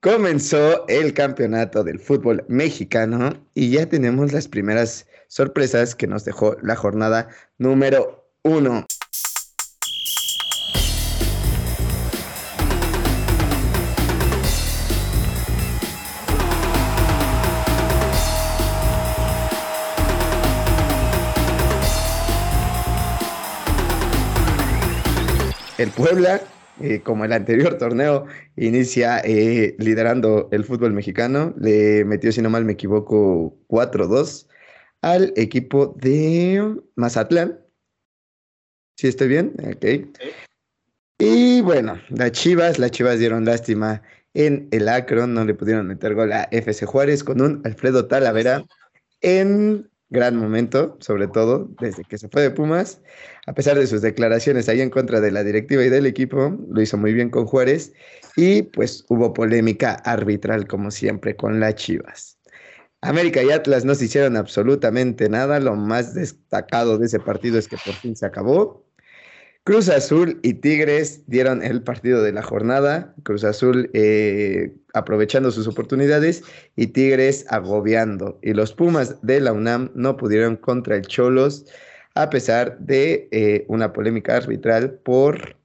Comenzó el campeonato del fútbol mexicano y ya tenemos las primeras sorpresas que nos dejó la jornada número uno. El Puebla eh, como el anterior torneo, inicia eh, liderando el fútbol mexicano. Le metió, si no mal me equivoco, 4-2 al equipo de Mazatlán. ¿Sí estoy bien? Ok. Y bueno, las Chivas, las Chivas dieron lástima en el Acron, no le pudieron meter gol a FC Juárez con un Alfredo Talavera en gran momento, sobre todo desde que se fue de Pumas, a pesar de sus declaraciones ahí en contra de la directiva y del equipo, lo hizo muy bien con Juárez y pues hubo polémica arbitral como siempre con las Chivas. América y Atlas no se hicieron absolutamente nada, lo más destacado de ese partido es que por fin se acabó. Cruz Azul y Tigres dieron el partido de la jornada. Cruz Azul eh, aprovechando sus oportunidades y Tigres agobiando. Y los Pumas de la UNAM no pudieron contra el Cholos a pesar de eh, una polémica arbitral por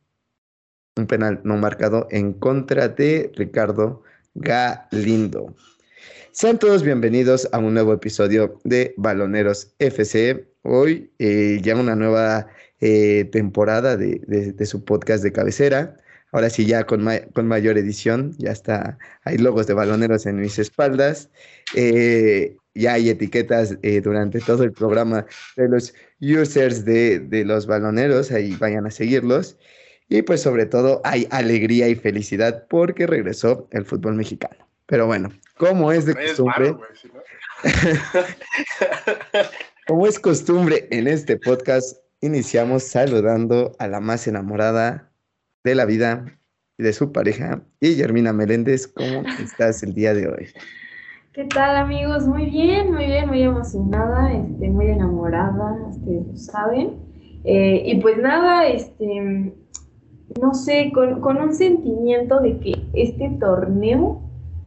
un penal no marcado en contra de Ricardo Galindo. Sean todos bienvenidos a un nuevo episodio de Baloneros FC. Hoy eh, ya una nueva eh, temporada de, su podcast de cabecera. Ahora sí, ya con, con mayor edición, ya está, hay logos de baloneros en mis espaldas. Eh, ya hay etiquetas eh, durante todo el programa de los users de, de, los baloneros, ahí vayan a seguirlos. Y pues sobre todo hay alegría y felicidad porque regresó el fútbol mexicano. Pero bueno, como es de costumbre, como es costumbre en este podcast, iniciamos saludando a la más enamorada de la vida y de su pareja, y Germina Meléndez. ¿Cómo estás el día de hoy? ¿Qué tal amigos? Muy bien, muy bien, muy emocionada, este, muy enamorada, ustedes saben. Eh, y pues nada, este, no sé, con, con, un sentimiento de que este torneo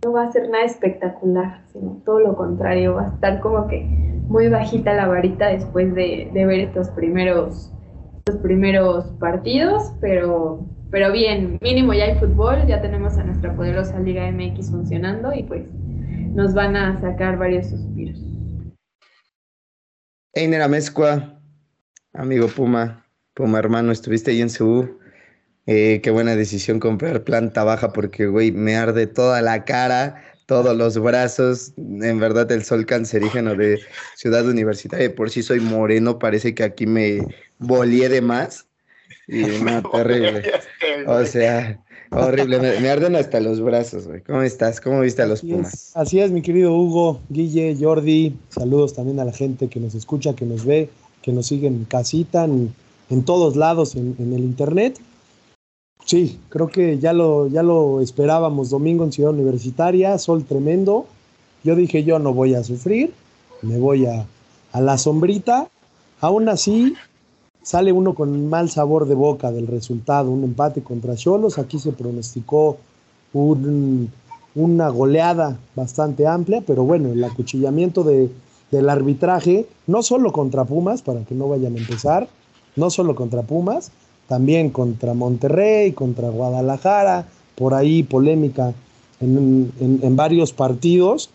no va a ser nada espectacular, sino todo lo contrario, va a estar como que muy bajita la varita después de, ver estos primeros, primeros partidos, pero, pero bien, mínimo ya hay fútbol, ya tenemos a nuestra poderosa Liga MX funcionando y pues nos van a sacar varios suspiros. Einer Amezcua, amigo Puma, Puma hermano, estuviste ahí en Ceú. Eh, qué buena decisión comprar planta baja porque, güey, me arde toda la cara todos los brazos. En verdad, el sol cancerígeno de Ciudad Universitaria. Por si soy moreno, parece que aquí me volé de más. Y una terrible. O sea, horrible. Me, arden hasta los brazos, güey. ¿Cómo estás? ¿Cómo viste a los Pumas? así es, mi querido Hugo, Guille, Jordi. Saludos también a la gente que nos escucha, que nos ve, que nos sigue en casita, en, todos lados en, en el internet. Sí, creo que ya lo, ya lo esperábamos domingo en Ciudad Universitaria, sol tremendo. Yo dije, yo no voy a sufrir, me voy a, la sombrita. Aún así, sale uno con mal sabor de boca del resultado, un empate contra Cholos. Aquí se pronosticó una goleada bastante amplia, pero bueno, el acuchillamiento de, del arbitraje, no solo contra Pumas, para que no vayan a empezar, no solo contra Pumas, también contra Monterrey, contra Guadalajara, por ahí polémica en, varios partidos,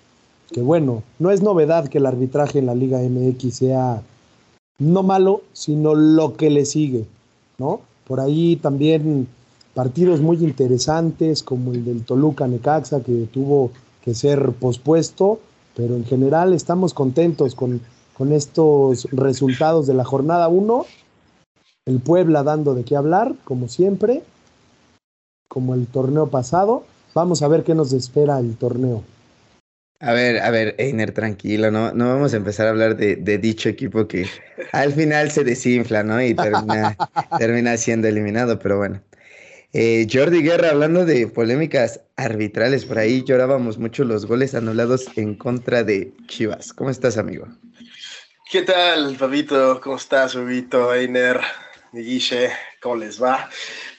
que bueno, no es novedad que el arbitraje en la Liga MX sea no malo, sino lo que le sigue, ¿no? Por ahí también partidos muy interesantes como el del Toluca Necaxa que tuvo que ser pospuesto, pero en general estamos contentos con, con estos resultados de la jornada 1 el Puebla dando de qué hablar, como siempre, como el torneo pasado. Vamos a ver qué nos espera el torneo. A ver, a ver, Einer, tranquilo, ¿no? No vamos a empezar a hablar de, dicho equipo que al final se desinfla, ¿no? Y termina, termina siendo eliminado, pero bueno. Eh, Jordi Guerra, hablando de polémicas arbitrales, por ahí llorábamos mucho los goles anulados en contra de Chivas. ¿Cómo estás, amigo? ¿Qué tal, Fabito? ¿Cómo estás, Fabito, Einer? Guille, ¿cómo les va?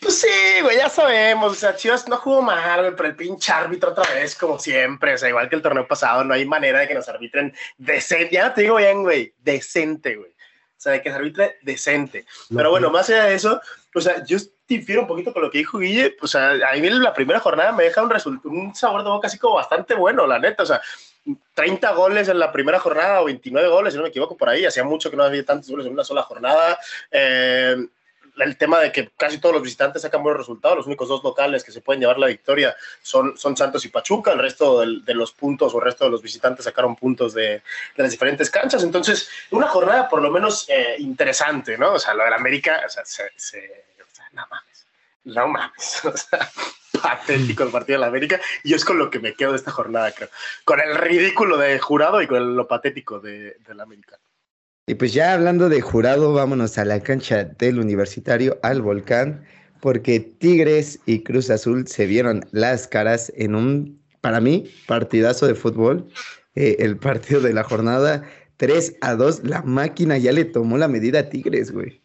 Pues sí, güey, ya sabemos, o sea, Chivas no jugó mal, güey, pero el pinche árbitro otra vez, como siempre, o sea, igual que el torneo pasado, no hay manera de que nos arbitren decente, ya te digo bien, güey, decente, güey, o sea, de que se arbitre decente. Pero bueno, más allá de eso, o sea, yo difiero un poquito con lo que dijo Guille, o sea, a mí la primera jornada me deja un, un sabor de boca así como bastante bueno, la neta, o sea, 30 goles en la primera jornada o 29 goles, si no me equivoco, por ahí. Hacía mucho que no había tantos goles en una sola jornada. Eh, el tema de que casi todos los visitantes sacan buenos resultados, los únicos dos locales que se pueden llevar la victoria son, son Santos y Pachuca, el resto de, los puntos o el resto de los visitantes sacaron puntos de, las diferentes canchas, entonces una jornada por lo menos eh, interesante, ¿no? O sea, lo del América, o sea, se, o sea no mames, no mames, o sea, patético el partido de la América y es con lo que me quedo de esta jornada, creo. Con el ridículo de jurado y con lo patético de, la América. Y pues ya hablando de jurado, vámonos a la cancha del universitario, al volcán, porque Tigres y Cruz Azul se vieron las caras en un, para mí, partidazo de fútbol. Eh, el partido de la jornada 3 a 2, la máquina ya le tomó la medida a Tigres, güey.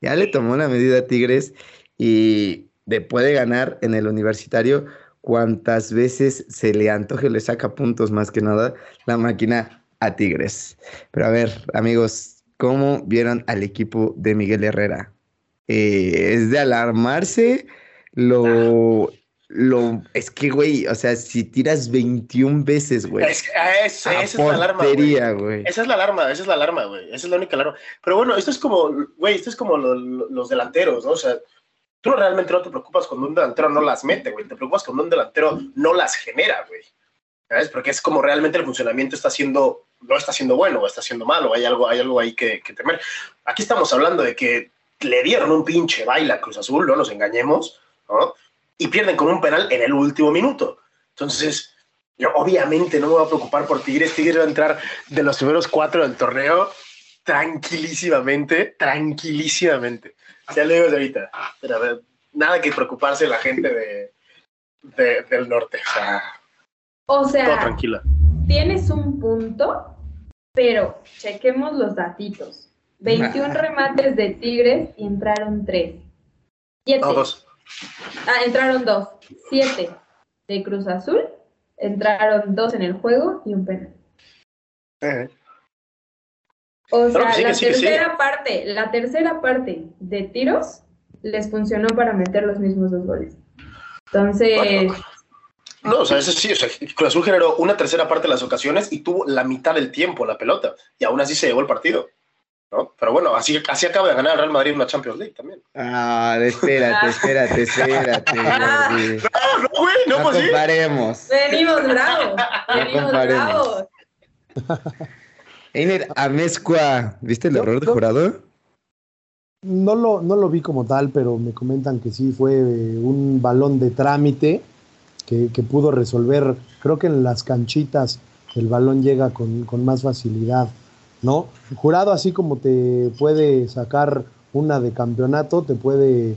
Ya le tomó la medida a Tigres y de puede ganar en el universitario cuantas veces se le antoje, le saca puntos más que nada la máquina a Tigres. Pero a ver, amigos, ¿cómo vieron al equipo de Miguel Herrera? Eh, es de alarmarse lo, lo, es que, güey, o sea, si tiras 21 veces, güey. Es, esa es la alarma, güey. Esa es la alarma, esa es la alarma, güey. Esa es la única alarma. Pero bueno, esto es como, güey, esto es como los delanteros, ¿no? O sea, tú realmente no te preocupas cuando un delantero no las mete, güey. Te preocupas cuando un delantero no las genera, güey. ¿Sabes? Porque es como realmente el funcionamiento está siendo, no está siendo bueno o está siendo malo. Hay algo, hay algo ahí que, temer. Aquí estamos hablando de que le dieron un pinche baile a Cruz Azul, no nos engañemos, ¿no? Y pierden con un penal en el último minuto. Entonces, yo obviamente no me voy a preocupar por Tigres. Tigres va a entrar de los primeros cuatro del torneo tranquilísimamente, tranquilísimamente. Ya le digo ahorita. Pero nada que preocuparse la gente de, del norte. O sea, tienes un punto, pero chequemos los datitos. 21 remates de Tigres y entraron 3. 7. dos. Ah, entraron 2. 7 de Cruz Azul, entraron 2 en el juego y un penal. Eh. O sea, la tercera parte, la tercera parte de tiros les funcionó para meter los mismos dos goles. Entonces. no, o sea, eso sí, o sea, Cruz Azul generó una tercera parte de las ocasiones y tuvo la mitad del tiempo la pelota. Y aún así se llevó el partido. ¿no? Pero bueno, así, así acaba de ganar el Real Madrid una Champions League también. Ah, espérate, espérate, espérate. no, no, güey, no, no pues comparemos. Venimos bravos. Venimos bravos. Einer Amezcua, ¿viste el error de jurado? No lo, no lo vi como tal, pero me comentan que sí fue un balón de trámite que, pudo resolver. Creo que en las canchitas el balón llega con, más facilidad, ¿no? Jurado, así como te puede sacar una de campeonato, te puede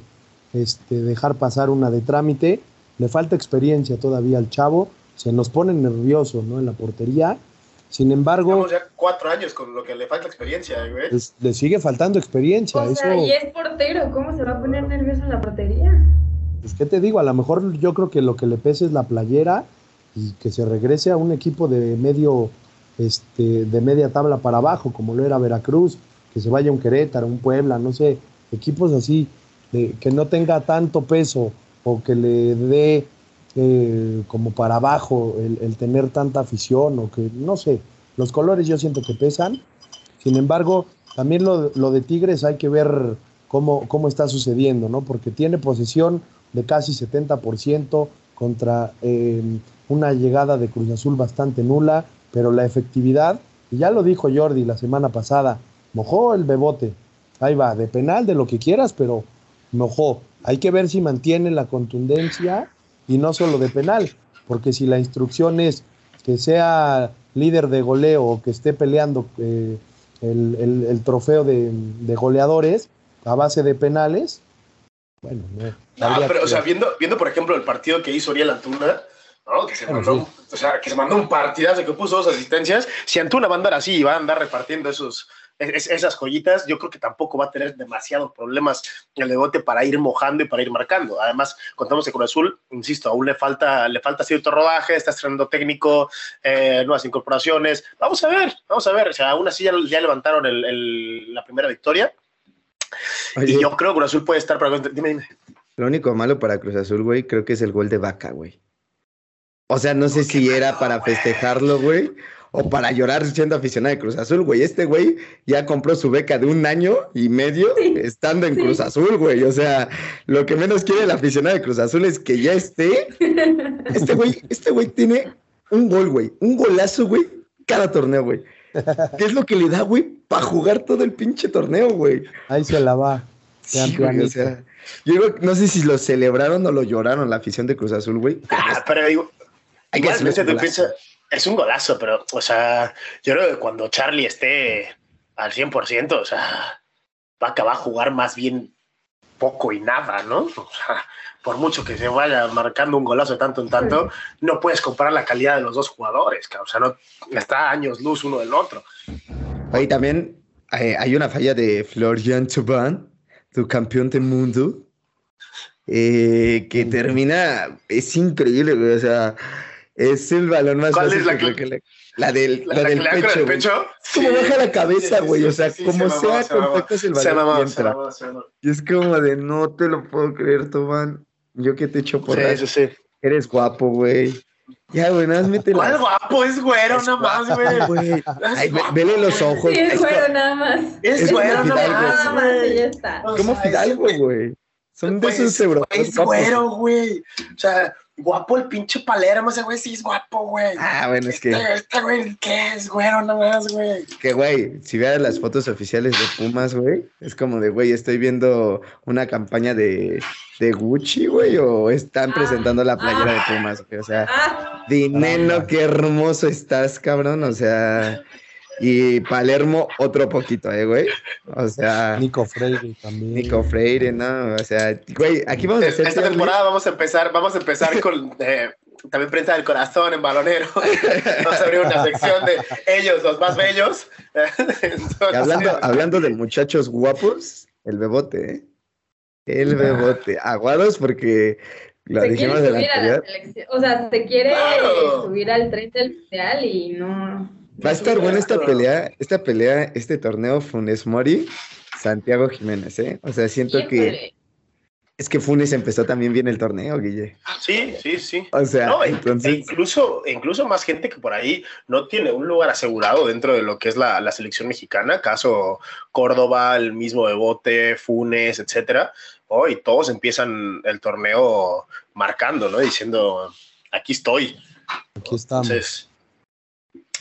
este, dejar pasar una de trámite. Le falta experiencia todavía al chavo, se nos pone nervioso, ¿no? En la portería sin embargo. Estamos ya cuatro años con lo que le falta experiencia, güey. le sigue faltando experiencia. O sea, y es portero, ¿cómo se va a poner nervioso en la portería? Pues, ¿qué te digo? A lo mejor yo creo que lo que le pese es la playera y que se regrese a un equipo de medio, este, de media tabla para abajo, como lo era Veracruz, que se vaya a un Querétaro, un Puebla, no sé, equipos así, de, que no tenga tanto peso o que le dé como para abajo el, tener tanta afición o que, no sé, los colores yo siento que pesan. Sin embargo, también lo, de Tigres hay que ver cómo, cómo está sucediendo, ¿no? Porque tiene posesión de casi 70% contra eh, una llegada de Cruz Azul bastante nula, pero la efectividad, y ya lo dijo Jordi la semana pasada, mojó el bebote. Ahí va, de penal, de lo que quieras, pero mojó. Hay que ver si mantiene la contundencia y no solo de penal, porque si la instrucción es que sea líder de goleo o que esté peleando eh, el, trofeo de, goleadores a base de penales, bueno, no. pero, o sea, viendo, viendo, por ejemplo, el partido que hizo Oriel Antuna, ¿no? que, se mandó, o sea, que se mandó un partidazo que puso dos asistencias, si Antuna va a andar así y va a andar repartiendo esos, esas joyitas, yo creo que tampoco va a tener demasiados problemas el Bebote para ir mojando y para ir marcando. Además, contamos que Cruz Azul, insisto, aún le falta, le falta cierto rodaje, está estrenando técnico, eh, nuevas incorporaciones. Vamos a ver, vamos a ver. O sea, aún así ya, levantaron la primera victoria. y yo creo que Cruz Azul puede estar para. Dime, dime. Lo único malo para Cruz Azul, güey, creo que es el gol de vaca, güey. O sea, no sé si era para festejarlo, güey, o para llorar siendo aficionado de Cruz Azul, güey. Este güey ya compró su beca de un año y medio estando en Cruz Azul, güey. O sea, lo que menos quiere el aficionado de Cruz Azul es que ya esté. Este güey, este güey tiene un gol, güey, un golazo, güey, cada torneo, güey. ¿Qué es lo que le da, güey, para jugar todo el pinche torneo, güey? Ahí se la va. Sí, güey, o sea, yo no sé si lo celebraron o lo lloraron la afición de Cruz Azul, güey. Ah, pero digo, hay que es un golazo, pero, o sea, yo creo que cuando Charlie esté al 100%, o sea, va a acabar a jugar más bien poco y nada, ¿no? O sea, por mucho que se vaya marcando un golazo de tanto en tanto, no puedes comparar la calidad de los dos jugadores, o sea, no está años luz uno del otro. Ahí también eh, hay una falla de Florian Thauvin, tu campeón del mundo, eh, que termina, es increíble, o sea, es el balón más ¿Cuál es la, que, la, del, la, del pecho. pecho? Como baja la cabeza, güey. o sea, como sea, contactas el balón y entra. y es como de no te lo puedo creer, Tomán. Yo que te echo por ahí. Sí, sí. Eres guapo, güey. Ya, güey, nada más métele. ¿Cuál guapo? Es güero nada más, güey. Ay, vele los ojos. Sí, es güero nada más. Es, güero nada más, güey. Ya está. Como Fidalgo, güey. Son de esos europeos. Es güero, güey. O sea, guapo el pinche Palermo, ese güey sí es guapo, güey. Ah, bueno, es que. Este, este güey, ¿qué es, güero, nada más, güey? Que, güey, si vieras las fotos oficiales de Pumas, güey, es como de, güey, estoy viendo una campaña de, de Gucci, güey, o están ah. presentando la playera de Pumas, güey. O sea, ah. dinero, qué hermoso estás, cabrón. O sea, y Palermo, otro poquito, ¿eh, güey? O sea. Nico Freire también. Nico Freire, ¿no? O sea, güey, aquí vamos a hacer. Esta temporada vamos a empezar, vamos a empezar con. Eh, también prensa del corazón en balonero. Vamos a abrir una sección de ellos, los más bellos. hablando, hablando de muchachos guapos, el bebote, ¿eh? El bebote. Aguados porque lo dijimos de la, la O sea, se quiere subir al tren del mundial y no Va a estar buena esta pelea, esta pelea, este torneo Funes Mori, Santiago Jiménez, ¿eh? O sea, siento que es que Funes empezó también bien el torneo, Guille. Sí, sí, sí. O sea, e entonces... incluso, incluso más gente que por ahí no tiene un lugar asegurado dentro de lo que es la, selección mexicana, caso Córdoba, el mismo Bebote, Funes, etcétera. Hoy todos empiezan el torneo marcando, ¿no? Diciendo, aquí estoy. Aquí estamos. Entonces,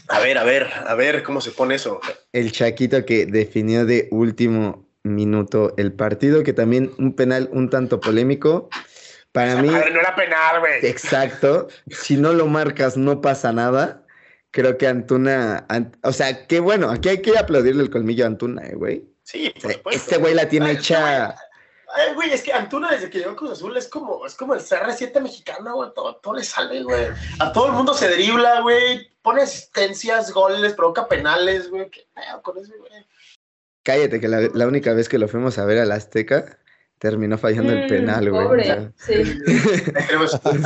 a ver, a ver, a ver cómo se pone eso. El Chaquito que definió de último minuto el partido, que también un penal un tanto polémico. Para mí. no era penal, güey. Exacto. Si no lo marcas, no pasa nada. Creo que Antuna. o sea, qué bueno. Aquí hay que aplaudirle el colmillo a Antuna, eh, güey. Sí, por supuesto. Este güey la tiene hecha. Ay, güey, es que Antuna desde que llegó a Cruz Azul es como, es como el CR7 mexicano, güey. Todo, todo le sale, güey. A todo el mundo se dribla, güey pone asistencias, goles, provoca penales, güey. ¿Qué pedo con eso, güey? Cállate, que la, única vez que lo fuimos a ver al Azteca terminó fallando el mm, penal, güey. Pobre, sí.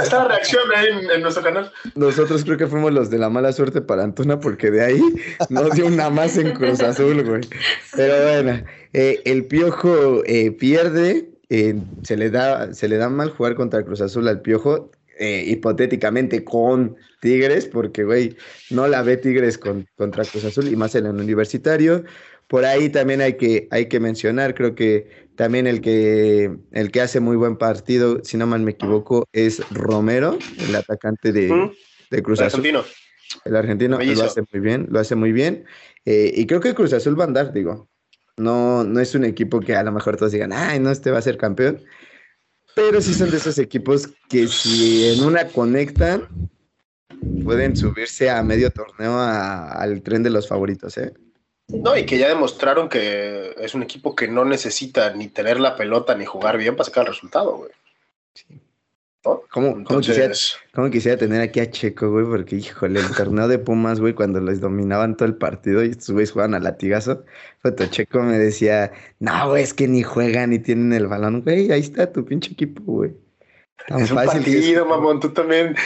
Esta reacción ahí en, nuestro canal. Nosotros creo que fuimos los de la mala suerte para Antuna, porque de ahí nos dio una más en Cruz Azul, güey. Pero bueno, eh, el Piojo eh, pierde, eh, se, le da, se le da mal jugar contra Cruz Azul al Piojo. Hipotéticamente con Tigres, porque, güey, no la ve Tigres con, contra Cruz Azul y más en el universitario. Por ahí también hay que, hay que mencionar, creo que también el que, el que hace muy buen partido, si no mal me equivoco, es Romero, el atacante de, de Cruz el Azul. Argentino. El argentino lo hace muy bien, lo hace muy bien. Eh, y creo que Cruz Azul va a andar, digo. No, no es un equipo que a lo mejor todos digan, ay, no, este va a ser campeón pero sí son de esos equipos que si en una conectan, pueden subirse a medio torneo al tren de los favoritos, ¿eh? No, y que ya demostraron que es un equipo que no necesita ni tener la pelota ni jugar bien para sacar el resultado, güey. Sí. ¿Cómo, cómo, quisiera, tener aquí a Checo, güey? Porque, híjole, el torneo de Pumas, güey, cuando les dominaban todo el partido y estos güeyes jugaban a latigazo, Foto Checo me decía, no, güey, es que ni juegan ni tienen el balón, güey, ahí está tu pinche equipo, güey. Tan es un partido, mamón, tú también.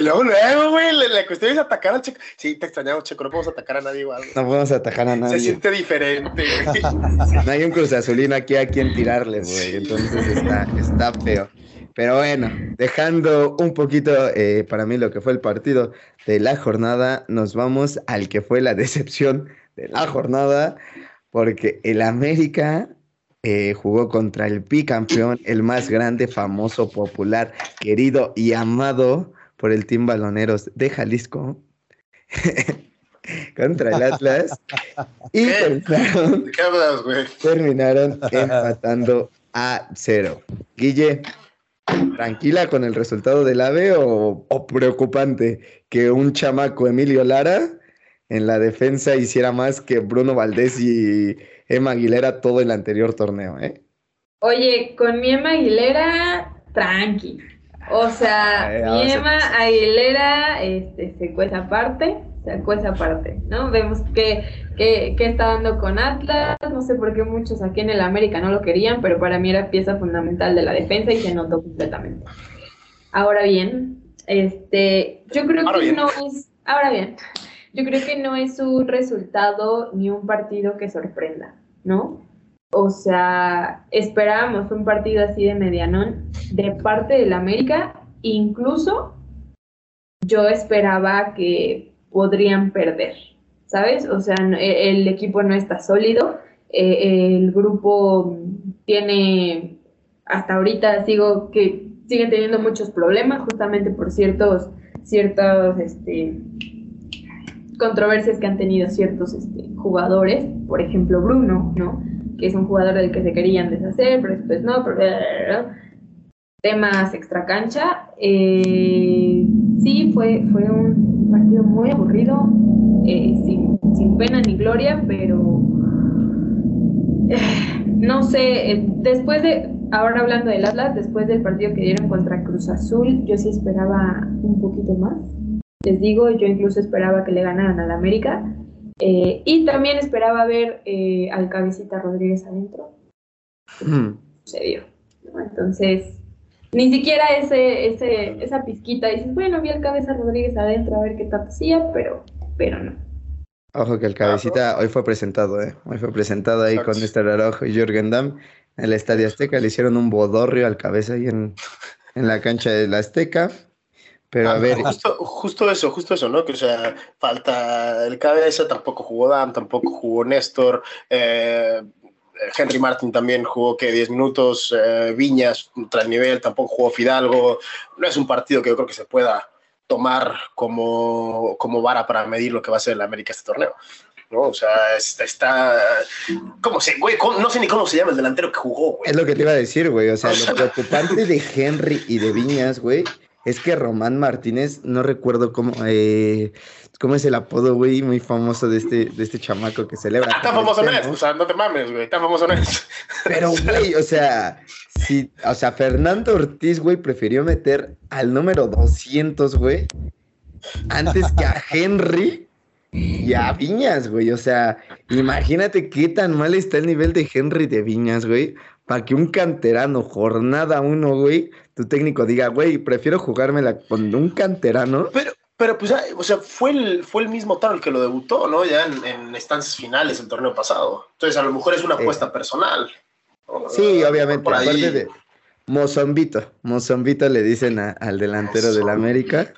luego, luego, güey, la, cuestión es atacar a Checo. Sí, te extrañamos, Checo, no podemos atacar a nadie igual. No podemos atacar a nadie. Se siente diferente, güey. no hay un Cruz Azulino aquí a quien tirarle, güey, entonces está, está feo. Pero bueno, dejando un poquito eh, para mí lo que fue el partido de la jornada, nos vamos al que fue la decepción de la jornada, porque el América eh, jugó contra el bicampeón, el más grande, famoso, popular, querido y amado por el Team Baloneros de Jalisco. contra el Atlas y terminaron, terminaron empatando a cero. Guille, ¿tranquila con el resultado del AVE o, o, preocupante que un chamaco Emilio Lara en la defensa hiciera más que Bruno Valdés y Emma Aguilera todo el anterior torneo, ¿eh? Oye, con mi Emma Aguilera, tranqui. O sea, mi Emma Aguilera este, se cuesta aparte, se cuesta aparte, ¿no? Vemos que, que, está dando con Atlas, no sé por qué muchos aquí en el América no lo querían, pero para mí era pieza fundamental de la defensa y se notó completamente. Ahora bien, este, yo creo que no es, ahora bien, yo creo que no es un resultado ni un partido que sorprenda. ¿no? O sea, esperábamos un partido así de medianón de parte del América, incluso yo esperaba que podrían perder, ¿sabes? O sea, e, el equipo no está sólido, e, el grupo tiene, hasta ahorita sigo que siguen teniendo muchos problemas justamente por ciertos, ciertos, este, controversias que han tenido ciertos este, jugadores, por ejemplo Bruno, ¿no? Que es un jugador del que se querían deshacer, pero después no, pero, temas extra cancha. Eh, sí, fue, fue un partido muy aburrido, eh, sin, pena ni gloria, pero eh, no sé, después de, ahora hablando del Atlas, después del partido que dieron contra Cruz Azul, yo sí esperaba un poquito más les digo, yo incluso esperaba que le ganaran al América. Eh, y también esperaba ver eh, al Cabecita Rodríguez adentro. Hmm. Se dio. Entonces, ni siquiera ese, ese, esa pizquita. Dices, bueno, vi al Cabeza Rodríguez adentro a ver qué tal hacía, pero, pero no. Ojo que el Cabecita hoy fue presentado, ¿eh? Hoy fue presentado ahí con Mr. Araujo y Jürgen Damm en el Estadio Azteca. Le hicieron un bodorrio al Cabeza ahí en, en la cancha de la Azteca. Pero a ver. Justo, justo, eso, justo eso, ¿no? Que o sea, falta el cabeza, tampoco jugó Dan, tampoco jugó Néstor. Eh, Henry Martin también jugó que 10 minutos. Eh, Viñas, tras nivel, tampoco jugó Fidalgo. No es un partido que yo creo que se pueda tomar como, como vara para medir lo que va a ser el América este torneo. ¿no? O sea, está, está ¿cómo se, güey? No sé ni cómo se llama el delantero que jugó, güey. Es lo que te iba a decir, güey. O sea, lo preocupante de Henry y de Viñas, güey, es que Román Martínez, no recuerdo cómo, eh, cómo es el apodo, güey, muy famoso de este, de este chamaco que celebra. Ah, tan famoso no es, o sea, no te mames, güey, tan famoso no es. Pero, güey, o sea, sí, o sea, Fernando Ortiz, güey, prefirió meter al número 200, güey, antes que a Henry y a Viñas, güey. O sea, imagínate qué tan mal está el nivel de Henry de Viñas, güey, para que un canterano, jornada uno, güey, tu técnico diga, güey, prefiero jugármela con un canterano. Pero, pero pues, o sea, fue el, fue el mismo tal que lo debutó, ¿no? Ya en, estancias finales el torneo pasado. Entonces, a lo mejor es una apuesta personal. Sí, obviamente. Aparte de Mozombito. Mozombito le dicen al delantero del América.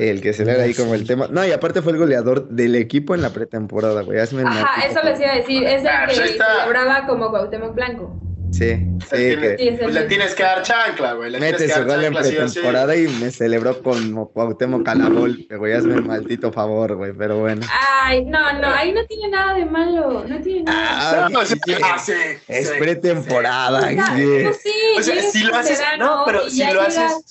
El que se le ahí como el tema. No, y aparte fue el goleador del equipo en la pretemporada, güey. Ajá, eso les iba a decir. Es el ah, que celebraba como Cuauhtémoc Blanco. Sí, sí. Que, pues le tienes que dar chancla, güey. Mete su gol en pretemporada y me celebró con Cuauhtémoc Calabol, güey. Hazme el maldito favor, güey, pero bueno. Ay, no, no, ahí no tiene nada de malo. No tiene nada. Ah, no, sí, sí, es pretemporada. Pues sí, o sea, si lo haces, no, pero si lo haces.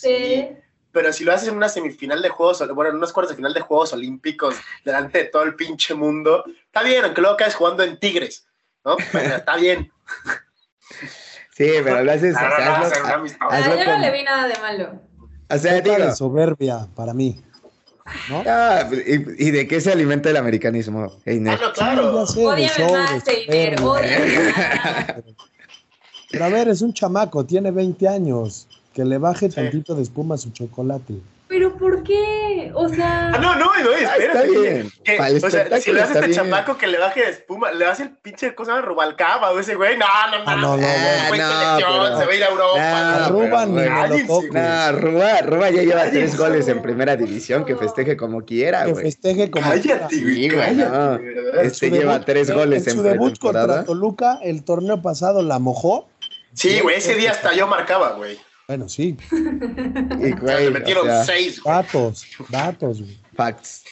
pero si lo haces en una semifinal de Juegos, bueno, en unas cuartos de final de Juegos Olímpicos, delante de todo el pinche mundo, está bien, aunque luego caes jugando en Tigres, ¿no? Pero está bien. Sí, pero lo haces. No, no, no, yo no le vi nada de malo. O sea, digo, de soberbia para mí. ¿no? ah, y, y de qué se alimenta el americanismo, Einer? Ah, no, Sí, claro. de Ódiame más, Einer. Pero a ver, es un chamaco, tiene 20 años. Que le baje Sí. tantito de espuma a su chocolate. Pero ¿por qué? O sea, Ah, no, no, no, Ah, espérate. está bien. Que, o sea, si le haces este chamaco que le baje de espuma, le hace el pinche cosa de Rubalcaba o ese güey, no, no, no, Ah, no, no, Ah, güey, no, selección, pero- se va a ir a Europa. Ah, no, Arruba pero, ni. No, Ruba, Ruba ya lleva Cállense, tres goles en primera división, que festeje como quiera, Que güey. festeje como Cállate, güey, Sí, güey, no. de verdad. Este Su lleva debut- tres goles en en su debut contra. Toluca, el torneo pasado la mojó. Sí, güey, ese día hasta yo marcaba, güey. Bueno, sí, Y, O sea, güey, o metieron sea, seis, güey. datos, datos, güey. facts,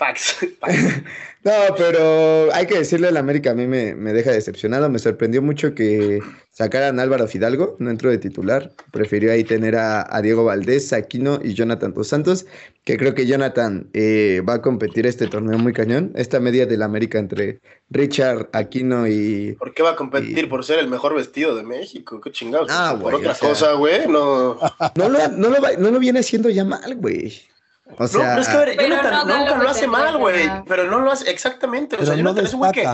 facts. Fax. No, pero hay que decirle al América, a mí me, me deja decepcionado. Me sorprendió mucho que sacaran a Álvaro Fidalgo, no entró de titular. Prefirió ahí tener a, a Diego Valdés, Aquino y Jonathan Dos Santos, que creo que Jonathan eh, va a competir este torneo muy cañón. Esta media del América entre Richard, Aquino y... ¿Por qué va a competir por ser el mejor vestido de México? Qué chingados. Ah, por otra o sea- cosa, güey, no. No lo, no lo, va- no lo viene haciendo ya mal, güey. O No, sea, no es que a ver, Jonathan no nunca lo lo que hace mal, güey. Pero no lo hace exactamente. O Pero sea, no Jonathan es un güey que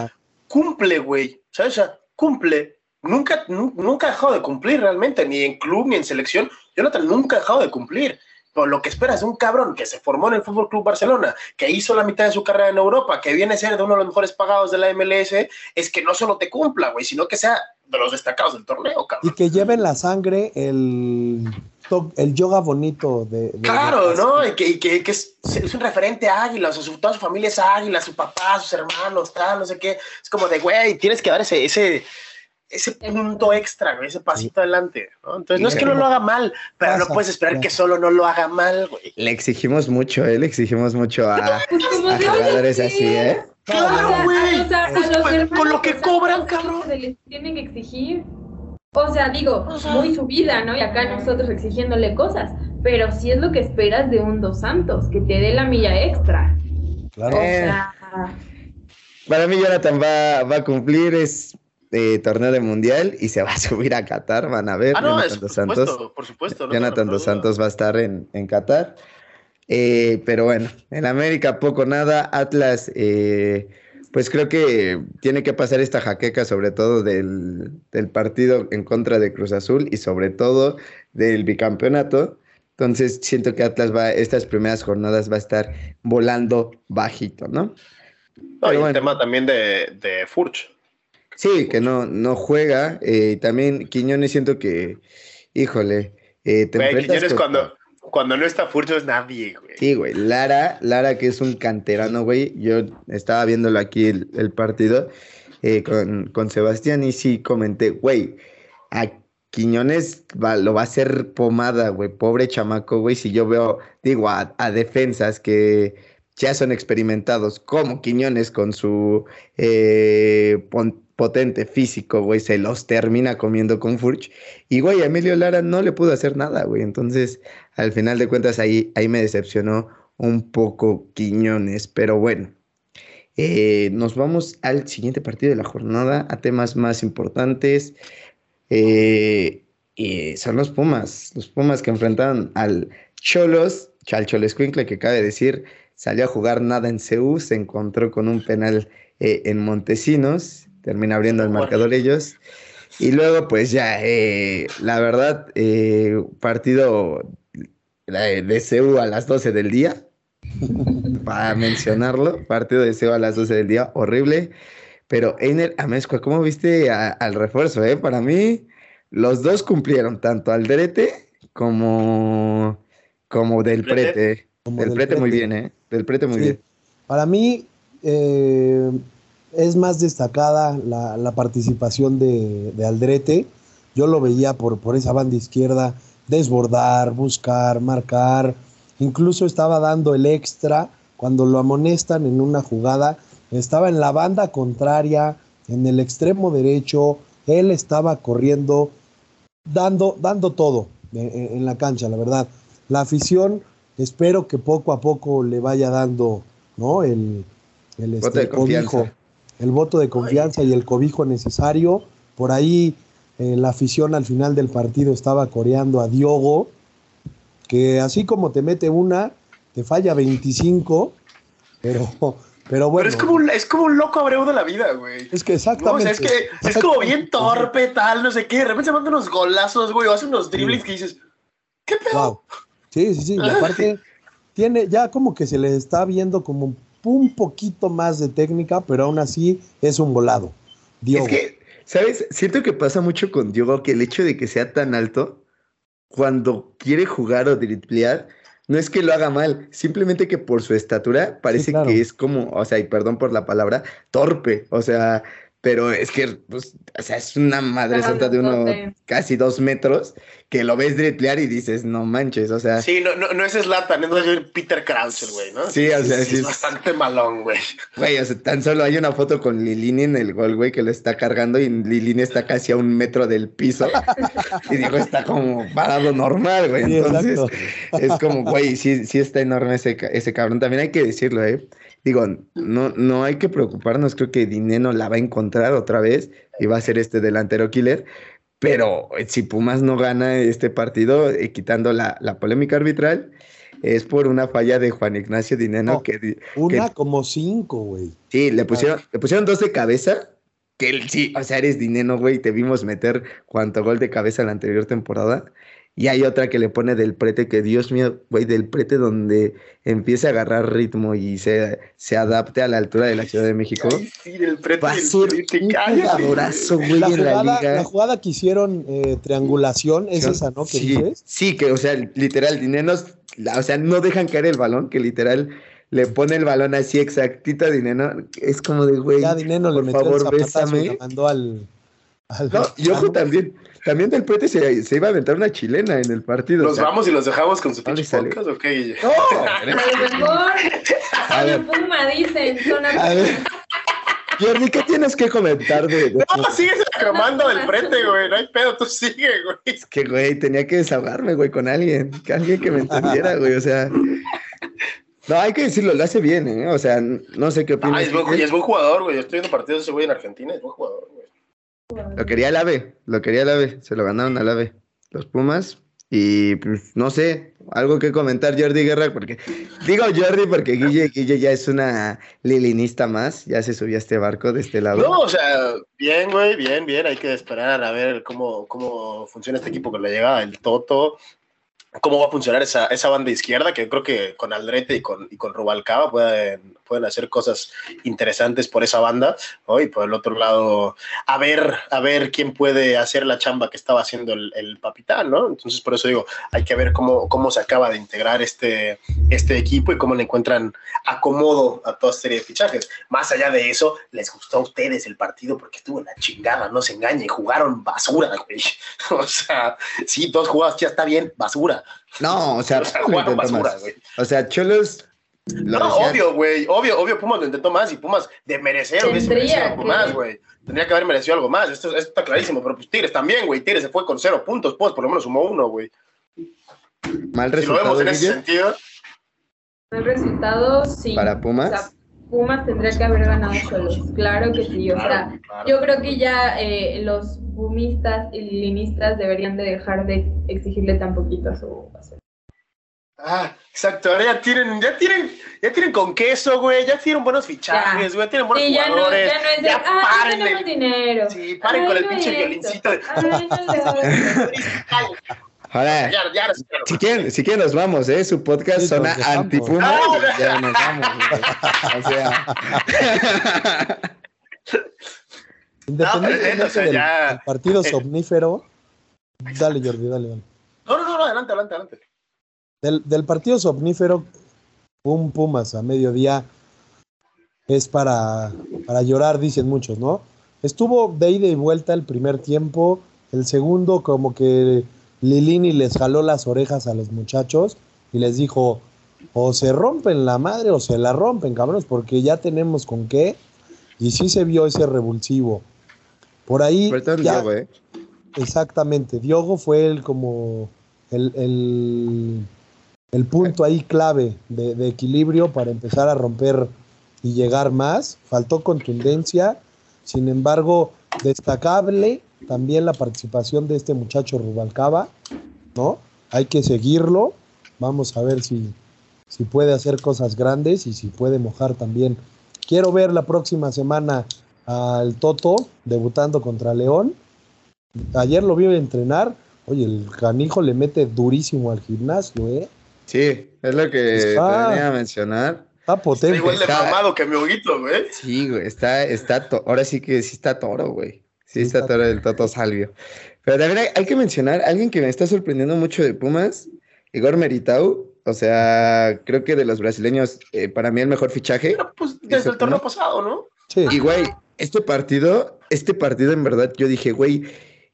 cumple, güey. ¿Sabes? O sea, cumple. Nunca, nu- nunca ha dejado de cumplir realmente, ni en club ni en selección. Jonathan nunca ha dejado de cumplir. Pero lo que esperas de un cabrón que se formó en el Fútbol Club Barcelona, que hizo la mitad de su carrera en Europa, que viene a ser de uno de los mejores pagados de la MLS, es que no solo te cumpla, güey, sino que sea de los destacados del torneo, Y cabrón. que lleve en la sangre el, to- el yoga bonito de. de- Claro, de- ¿no? Y que, y que, que es, es un referente águila, o sea, su, toda su familia es águila, su papá, sus hermanos, tal, no sé qué. Es como de, güey, tienes que dar ese, ese, ese punto extra, güey, ese pasito adelante, ¿no? Entonces, no es que no lo haga mal, pero no puedes esperar ya. que solo no lo haga mal, güey. le exigimos mucho, ¿eh? Le exigimos mucho a, pues como a de, jugadores así, sí. ¿eh? Claro, O sea, güey. o sea, Pues, con lo que cobran, ¿cuánto cabrón. Se les tiene que exigir. O sea, digo, O sea- muy su vida, ¿no? Y acá nosotros exigiéndole cosas. Pero sí es lo que esperas de un Dos Santos, que te dé la milla extra. Claro. O Eh. sea, Para mí Jonathan va, va a cumplir, es eh, torneo de mundial y se va a subir a Qatar, van a ver. Ah, no, Jonathan es, Dos por Santos. supuesto, por supuesto. no Jonathan Dos. Santos va a estar en, en Qatar. Eh, pero bueno, en América poco nada. Atlas, eh, pues creo que tiene que pasar esta jaqueca, sobre todo del, del partido en contra de Cruz Azul y sobre todo del bicampeonato. Entonces siento que Atlas va, estas primeras jornadas va a estar volando bajito, ¿no? No, y el bueno. tema también de, de Furch. Sí, que no, no juega. eh, también Quiñones siento que, híjole, eh, te enfrentas Quiñones cuando, cuando no está Furch no es nadie, güey. Sí, güey. Lara, Lara, que es un canterano, güey. Yo estaba viéndolo aquí el, partido eh, con, con Sebastián y sí comenté, güey, a Quiñones va- lo va a hacer pomada, güey. Pobre chamaco, güey. Si yo veo, digo, a, defensas que ya son experimentados, como Quiñones con su eh, potente físico, güey, se los termina comiendo con Furch. Y, güey, Emilio Lara no le pudo hacer nada, güey. Entonces, al final de cuentas, ahí, ahí me decepcionó un poco Quiñones. Pero bueno, eh, nos vamos al siguiente partido de la jornada, a temas más importantes. Eh, y son los Pumas, los Pumas que enfrentaron al Cholos, al Cholescuincle, que cabe decir, salió a jugar nada en CU, se encontró con un penal eh, en Montesinos, termina abriendo el marcador ellos. Y luego, pues ya, eh, la verdad, eh, partido de, CU a las 12 del día, para mencionarlo, partido de CU a las 12 del día, horrible. Pero Einer Amezcua, ¿cómo viste a- al refuerzo? Eh? Para mí, los dos cumplieron, tanto Aldrete como, como Del ¿Prete? Prete. Como Del del Prete muy bien, ¿eh? Del Prete muy Sí. bien. Para mí eh, es más destacada la, la participación de, de Aldrete. Yo lo veía por, por esa banda izquierda, desbordar, buscar, marcar. Incluso estaba dando el extra cuando lo amonestan en una jugada. Estaba en la banda contraria, en el extremo derecho. Él estaba corriendo, dando, dando todo en, la cancha, la verdad. La afición, espero que poco a poco le vaya dando ¿no? el, el, este, cobijo. El voto de confianza y el cobijo necesario. Por ahí eh, la afición al final del partido estaba coreando a Diogo. que así como te mete una, te falla 25, pero, pero bueno. Pero es como, un, es como un loco Abreu de la vida, güey. Es que No, o exactamente. sea, es que es como bien torpe, tal, no sé qué. De repente se manda unos golazos, güey, o hace unos driblings que dices, ¿qué pedo? Wow. Sí, sí, sí. Y aparte, tiene ya como que se le está viendo como un poquito más de técnica, pero aún así es un volado. Diogo. Es que, ¿sabes? Siento que pasa mucho con Diogo que el hecho de que sea tan alto, cuando quiere jugar o driblear, no es que lo haga mal, simplemente que por su estatura parece claro. que es como, o sea, y perdón por la palabra, torpe, o sea, pero es que, pues, o sea, es una madre santa de uno casi dos metros que lo ves driblear y dices, no manches, o sea, Sí, no, no, no es Slatan, es Peter Crouch, el güey, ¿no? Sí, o sea, sí es es- bastante malón, güey. güey, o sea, tan solo hay una foto con Lilini en el gol, güey, que lo está cargando y Lilini está casi a un metro del piso y digo, está como parado normal, güey, entonces... Es como, güey, sí, sí está enorme ese, ese cabrón. También hay que decirlo, ¿eh? Digo, no, no hay que preocuparnos. Creo que Dineno la va a encontrar otra vez y va a ser este delantero killer. Pero si Pumas no gana este partido, eh, quitando la, la polémica arbitral, es por una falla de Juan Ignacio Dineno No. que Una que- como cinco, güey. sí, le pusieron, le pusieron dos de cabeza. Que sí, o sea, eres Dineno, güey. Te vimos meter cuánto gol de cabeza la anterior temporada. Y hay otra que le pone del prete, que Dios mío, güey, del prete donde empiece a agarrar ritmo y se, se adapte a la altura de la Ciudad de México. Ay, sí, el prete Va a del ser prete, un cállate. jugadorazo, güey, La en la jugada, liga. la jugada que hicieron eh, triangulación es esa, ¿no? Que sí, dices. sí, que, o sea, literal, Dinenos, la- o sea, no dejan caer el balón, que literal le pone el balón así exactito a Dineno. Es como de, güey, Ya Dineno le por metió el favor, y bésame. la mandó al. al No, y ojo también, también del prete se, se iba a aventar una chilena en el partido. o ¿Nos sea, vamos y los dejamos con su ¿Dónde pinche sale? podcast o qué, Guille? No, A lo mejor A ver. Puma, dicen, son a ver. Jordi, ¿qué tienes que comentar de, de- No, sigues cromando del prete, güey. No hay pedo, tú sigue, güey. Es que, güey, tenía que desahogarme, güey, con alguien, que alguien que me entendiera, güey, o sea. No, hay que decirlo, lo hace bien, ¿eh? O sea, no sé qué opinas. Ah, es buen, es buen jugador, güey. Yo estoy viendo partidos de ese güey en Argentina, es buen jugador, güey. Lo quería el AVE, lo quería el AVE, se lo ganaron al AVE, los Pumas. Y pues no sé, algo que comentar Jordi Guerra, porque digo Jordi porque Guille, Guille ya es una lilinista más, ya se subió este barco de este lado. No, o sea, bien, güey, bien, bien. Hay que esperar a ver cómo, cómo funciona este equipo con la llegada del Toto. Cómo va a funcionar esa, esa banda izquierda, que yo creo que con Aldrete y con, y con Rubalcaba pueden, pueden hacer cosas interesantes por esa banda, ¿no? Y por el otro lado, a ver, a ver quién puede hacer la chamba que estaba haciendo el, el Papitán, ¿no? Entonces, por eso digo, hay que ver cómo, cómo se acaba de integrar este, este equipo y cómo le encuentran acomodo a toda serie de fichajes. Más allá de eso, les gustó a ustedes el partido porque estuvo en la chingada, no se engañen, jugaron basura, güey. O sea, sí, dos jugadas ya está bien, basura. No, o sea, O sea, lo intentó más. O sea, Cholos. lo No, decía- obvio, güey, obvio, obvio, Pumas lo intentó más y Pumas de merecer hubiese Tendría merecido algo que. más, güey. Tendría que haber merecido algo más, esto, esto está clarísimo, pero pues Tigres también, güey, Tigres se fue con cero puntos, pues por lo menos sumó uno, güey. Mal Si lo resultado, vemos en ese sentido, El resultado, sí. para Pumas. O sea, Pumas tendría que haber ganado Cholos, claro que sí. O sea, yo creo que ya eh, los pumistas y linistas deberían de dejar de exigirle tan poquito a su... a su- Ah, exacto, ahora ya tienen, ya tienen, ya tienen con queso, güey, ya tienen buenos fichajes, güey, ya tienen buenos Sí, ya no, jugadores. ya no es de, ya ah, paren no tenemos el- dinero. Sí, paren Ay, con el no pinche esto. violincito de- Ay, no Ahora, Ya, ya, ya, si quieren, si quieren nos vamos, ¿eh? Su podcast Sí, zona antipuma. Ah, ya nos vamos. O sea. Independientemente o sea, del, partido eh. somnífero. Dale, Jordi, dale, dale. No, no, no, adelante, adelante, adelante. Del, del partido somnífero, un Pumas a mediodía es para, para llorar, dicen muchos, ¿no? Estuvo de ida y vuelta el primer tiempo, el segundo como que Lilini les jaló las orejas a los muchachos y les dijo, o se rompen la madre o se la rompen, cabrones, porque ya tenemos con qué. Y sí se vio ese revulsivo. Por ahí... Ya- Diogo, ¿eh? Exactamente, Diogo fue el como el, el, el punto ahí clave de, de equilibrio para empezar a romper y llegar más. Faltó contundencia, sin embargo, destacable también la participación de este muchacho Rubalcaba, ¿no? Hay que seguirlo Vamos a ver si, si puede hacer cosas grandes y si puede mojar también. Quiero ver la próxima semana al Toto debutando contra León. Ayer lo vi entrenar. Oye, el canijo le mete durísimo al gimnasio, ¿eh? Sí, es lo que Está- venía a mencionar. Está potente. Está igual de mamado que mi hoguito, güey. Sí, güey, está, está, to- ahora sí que sí está toro, güey. Sí está toro el Toto Salvio. Pero también hay, hay que mencionar alguien que me está sorprendiendo mucho de Pumas, Igor Meritau. O sea, creo que de los brasileños, eh, para mí el mejor fichaje. Pero pues desde Eso, el torneo ¿no? pasado, ¿no? Sí. Y, güey, este partido, este partido en verdad, yo dije, güey,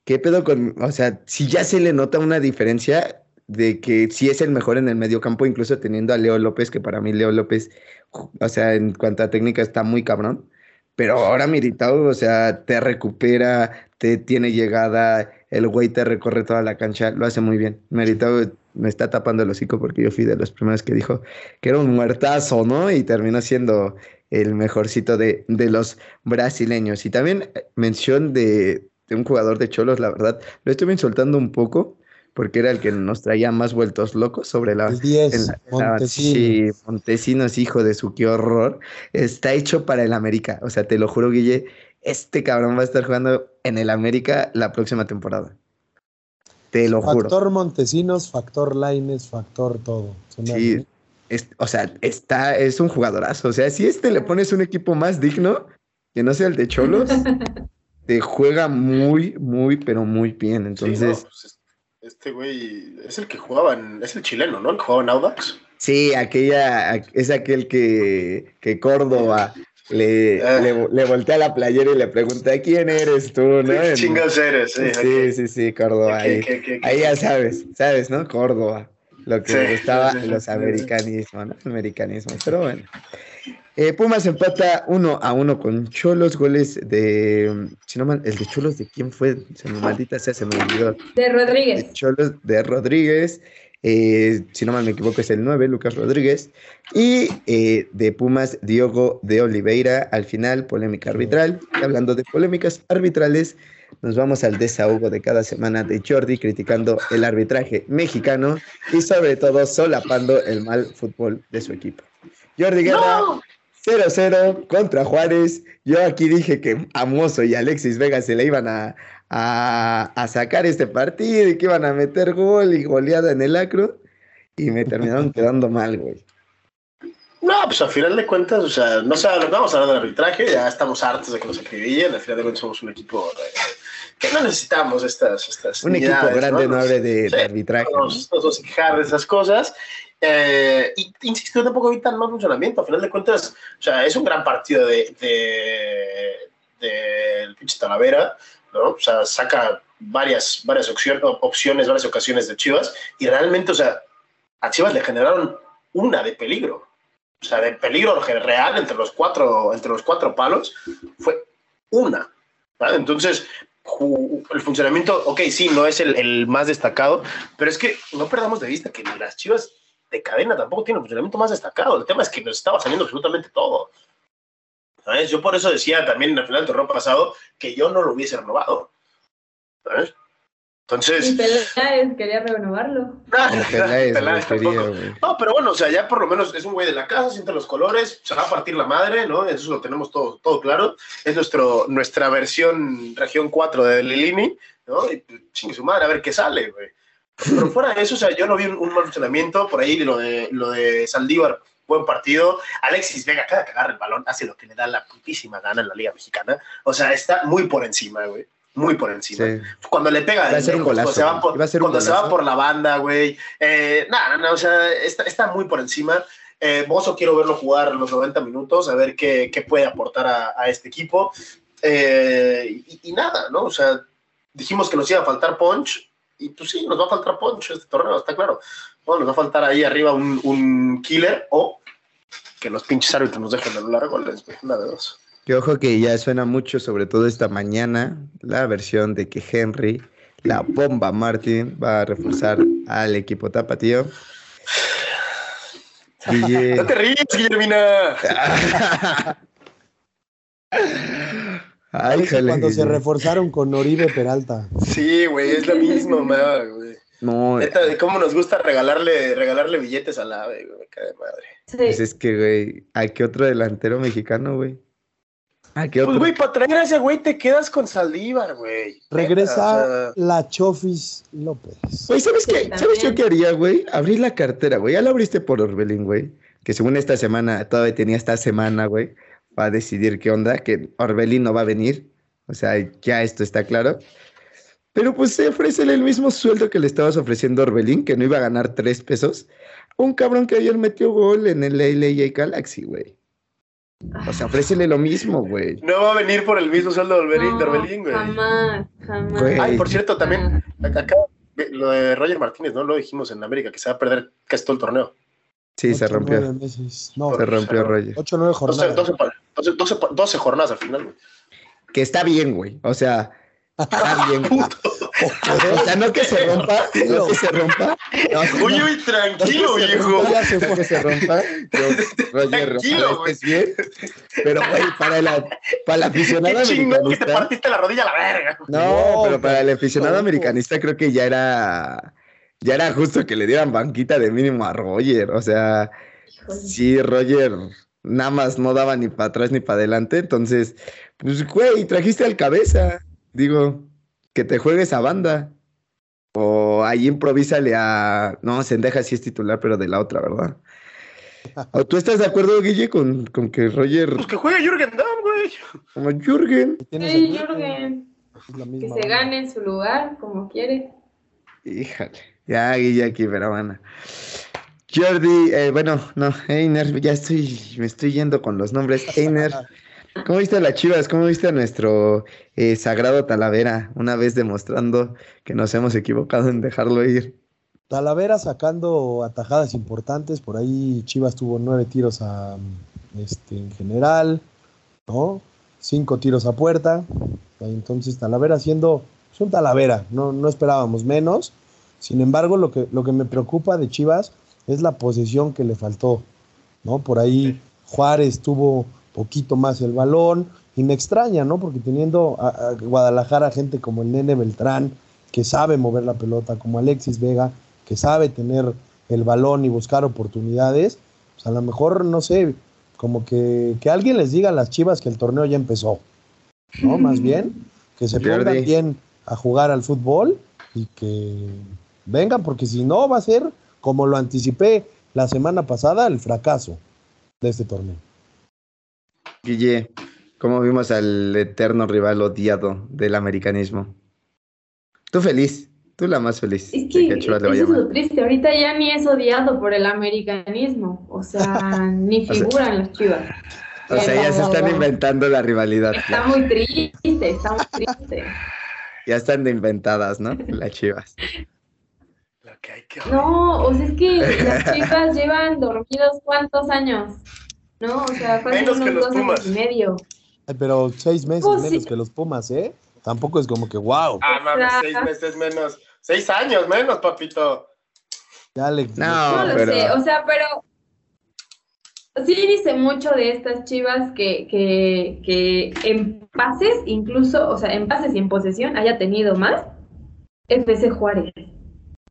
¿qué pedo con...? O sea, si ya se le nota una diferencia de que sí es el mejor en el medio campo, incluso teniendo a Leo López, que para mí Leo López, o sea, en cuanto a técnica está muy cabrón. Pero ahora Militao, o sea, te recupera, te tiene llegada, el güey te recorre toda la cancha, lo hace muy bien. Militao me está tapando el hocico porque yo fui de los primeros que dijo que era un muertazo, ¿no? Y terminó siendo el mejorcito de, de los brasileños. Y también eh, mención de, de un jugador de Cholos, la verdad, lo estuve insultando un poco porque era el que nos traía más vueltos locos sobre la... El 10, en la- en la- Montesino. Sí, Montesinos, hijo de su, qué horror. Está hecho para el América. O sea, te lo juro, Guille, este cabrón va a estar jugando en el América la próxima temporada. Te lo juro. Factor Montesinos, factor Laines, factor todo. Sí, es- o sea, está, es un jugadorazo. O sea, si este le pones un equipo más digno, que no sea el de Cholos, te juega muy, muy, pero muy bien. Sí, Entonces, no, pues, es- este güey es el que jugaba en, es el chileno, ¿no? El que jugaba en Audax. sí, aquella, es aquel que, que Córdoba le, Ah. le, le voltea la playera y le pregunta, ¿quién eres tú? ¿no? Chingas eres, sí. Sí, sí, sí, Córdoba. Ahí, ya sabes, sabes, ¿no? Córdoba. Lo que Sí, le gustaba los americanismos, ¿no? Americanismo. Pero bueno. Eh, Pumas empata uno a uno con Cholos, goles de. Si no mal, el de Cholos, ¿de quién fue? Se me maldita sea, se me olvidó. De De Rodríguez. Cholos de Rodríguez. eh, si no mal me equivoco, es el 9, Lucas Rodríguez. Y eh, de Pumas, Diogo de Oliveira. Al final, polémica arbitral. Y hablando de polémicas arbitrales, nos vamos al desahogo de cada semana de Jordi criticando el arbitraje mexicano y sobre todo solapando el mal fútbol de su equipo. Jordi Guerra, ¡No! 0-0 contra Juárez. Yo aquí dije que a Mozo y Alexis Vega se le iban a, a- a sacar este partido y que iban a meter gol y goleada en el acro. Y me terminaron quedando mal, güey. No, pues al final de cuentas, o sea, no, sé, no vamos a hablar del arbitraje, ya estamos hartos de que nos acribillen, al final de cuentas somos un equipo eh, que no necesitamos estas, estas Un equipo grande no Nos- hable de, sí, de arbitraje. no ¿no? nos, no nos vamos a quejar de esas cosas. Eh, y insisto, tampoco vi tan mal funcionamiento. Al final de cuentas, o sea, es un gran partido de, de, del pinche Talavera, ¿no? O sea, saca varias, varias opción- opciones, varias ocasiones de Chivas, y realmente, o sea, a Chivas le generaron una de peligro. O sea, de peligro real entre los cuatro, entre los cuatro palos, fue una. ¿vale? Entonces, el funcionamiento, ok, sí, no es el, el más destacado, pero es que no perdamos de vista que las Chivas de cadena tampoco tienen funcionamiento más destacado. El tema es que nos estaba saliendo absolutamente todo. ¿Sabes? Yo por eso decía también al final del torneo pasado que yo no lo hubiese renovado. ¿Sabes? Entonces, Y Peláez quería renovarlo. Peláez, Peláez quería, güey. No, pero bueno, o sea, ya por lo menos es un güey de la casa, siente los colores, se va a partir la madre, ¿no? Eso lo tenemos todo, todo claro. Es nuestro, nuestra versión región 4 de Lilini, ¿no? Y pues, chingue su madre, a ver qué sale, güey. Pero fuera de eso, o sea, yo no vi un, un mal funcionamiento. Por ahí lo de, lo de Saldívar, buen partido. Alexis Vega, cada que agarra el balón, hace lo que le da la putísima gana en la Liga Mexicana. O sea, está muy por encima, güey. Muy por encima Sí. cuando le pega Iba a de ser un lejos, golazo, cuando se va por, Iba a ser un cuando se va por la banda, güey. Eh, nada, no, o sea, está, está muy por encima. Eh, Bozo quiero verlo jugar los 90 minutos, a ver qué, qué puede aportar a, a este equipo. Eh, y, y nada, ¿no? O sea, dijimos que nos iba a faltar punch, y pues sí, nos va a faltar punch este torneo, está claro. No, nos va a faltar ahí arriba un, un killer o que los pinches árbitros nos dejen anular goles, güey, una de dos. Que ojo que ya suena mucho, sobre todo esta mañana, la versión de que Henry, la bomba Martin, va a reforzar al equipo tapatío. Guille. No te ríes, Guillermina. Ay, jale, cuando se reforzaron con Oribe Peralta. Sí, güey, es la misma mamada, güey. No, Neta, de cómo nos gusta regalarle, regalarle billetes a la ave, güey, me cae de madre. Sí. pues es que, güey, ¿a qué otro delantero mexicano, güey? ¿A qué Pues, otro? güey, para traer a ese güey te quedas con Saldívar, güey. Regresa Neta, o sea, la Chofis López. Güey, ¿sabes qué? ¿Sabes yo qué haría, güey? Abrir la cartera, güey. Ya la abriste por Orbelín, güey. Que según esta semana, todavía tenía esta semana, güey, para decidir qué onda, que Orbelín no va a venir. O sea, ya esto está claro. Pero pues se ofrécele el mismo sueldo que le estabas ofreciendo a Orbelín, que no iba a ganar tres pesos. a Un cabrón que ayer metió gol en el LA Galaxy, güey. O sea, ofrécele lo mismo, güey. no va a venir por el mismo sueldo de Orbelín, de No, Orbelín, güey. Jamás, jamás. Ay, por cierto, también, acá, lo de Roger Martínez, ¿no? Lo dijimos en América, que se va a perder casi todo el torneo. Sí, se rompió. No, Se rompió Roger. 8 o 9 12, jornadas. 12, pa- 12, 12, pa- 12 jornadas al final, güey. Que está bien, güey. O sea, está bien. güey. O sea, no que se rompa, no que se rompa. No, Oye, no, güey, tranquilo, viejo. Ya se no fue. que se rompa. Yo, Roger, Tranquilo, estés bien. Pero, güey, para, la, para el aficionado Qué chingón que te partiste la rodilla a la verga. No, No, pero para el aficionado americanista creo que ya era. Ya era justo que le dieran banquita de mínimo a Roger. O sea, Híjole. sí, Roger nada más no daba ni para atrás ni para adelante. Entonces, pues, güey, trajiste al cabeza. Digo, que te juegues a banda. O ahí improvísale a. No, Sendeja sí es titular, pero de la otra, ¿verdad? ¿O tú estás de acuerdo, Guille, con, con que Roger, Pues que juegue Jürgen Damm, güey. como Jürgen, Sí, Jürgen, que se gane en su lugar como quiere. Híjale, ya Guille aquí, pero bueno. Jordi, eh, bueno, no, Einer, ya estoy, me estoy yendo con los nombres. Einer, ¿cómo viste a las chivas? ¿Cómo viste a nuestro eh, sagrado Talavera? Una vez demostrando que nos hemos equivocado en dejarlo ir. Talavera sacando atajadas importantes, por ahí Chivas tuvo nueve tiros a, este, en general, ¿no? Cinco tiros a puerta, entonces Talavera siendo es un Talavera, no, no esperábamos menos, sin embargo lo que, lo que me preocupa de Chivas es la posesión que le faltó, ¿no? Por ahí Juárez tuvo poquito más el balón, y me extraña, ¿no? Porque teniendo a, a Guadalajara gente como el Nene Beltrán, que sabe mover la pelota, como Alexis Vega, que sabe tener el balón y buscar oportunidades, pues a lo mejor, no sé, como que, que alguien les diga a las chivas que el torneo ya empezó, ¿no? Más bien, que se pongan bien a jugar al fútbol y que vengan, porque si no va a ser, como lo anticipé la semana pasada, el fracaso de este torneo. Guille, ¿cómo vimos al eterno rival odiado del americanismo? Tú feliz, tú la más feliz. Es que le eso es lo triste. Ahorita ya ni es odiado por el americanismo. O sea, ni O sea- figuran los chivas. O sea, ya se están inventando la rivalidad. Está Ya, muy triste, está muy triste. ya están de inventadas, ¿no? Las chivas. Lo que hay que No, o sea, es que las chivas llevan dormidos cuántos años. ¿No? O sea, fácil Menos que unos los dos años y medio. Ay, pero seis meses Pues sí. menos que los Pumas, ¿eh? Tampoco es como que, wow, Ah, mames, seis meses menos. Seis años menos, papito. ya le... No, No lo pero- sé, o sea, pero sí dice mucho de estas chivas que, que, que en pases, incluso, o sea, en pases y en posesión haya tenido más FC Juárez.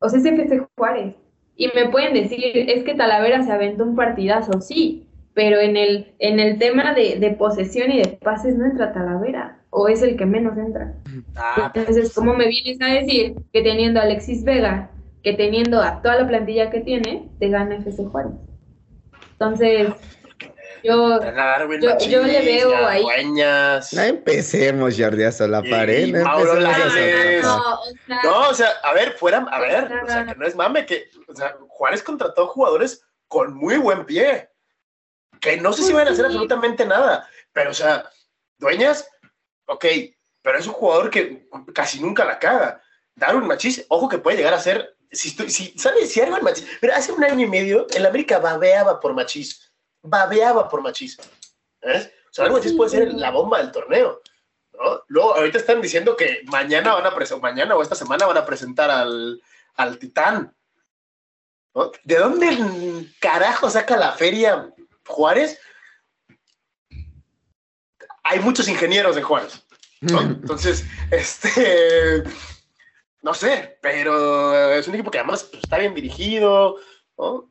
O sea, es FC Juárez. Y me pueden decir, es que Talavera se aventó un partidazo, sí, pero en el, en el tema de, de posesión y de pases no entra Talavera, o es el que menos entra. Ah, Entonces, ¿cómo me vienes a decir que teniendo a Alexis Vega, que teniendo a toda la plantilla que tiene, te gana FC Juárez? Entonces, yo, yo- yo le veo ahí- Dueñas. No empecemos, Jordi, a solapar, ¿eh? Y No empecemos no, o sea, No, o sea, a ver, fuera, a ver, o sea, que no es mame, que, o sea, Juárez contrató jugadores con muy buen pie, que no sé si van a hacer absolutamente nada, pero, o sea, Dueñas, ok, pero es un jugador que casi nunca la caga. Darwin Machís, ojo que puede llegar a ser, si, estoy- si ¿sabes? Si Darwin Machís, pero hace un año y medio, el América babeaba por Machís, babeaba por Machís, ¿ves? O sea, Machís puede ser la bomba del torneo. ¿no? Luego, ahorita están diciendo que mañana van a presentar, mañana o esta semana van a presentar al, al Titán. ¿no? ¿De dónde carajo saca la feria Juárez? Hay muchos ingenieros en Juárez. ¿no? Entonces, este. no sé, pero es un equipo que además pues, está bien dirigido, ¿no?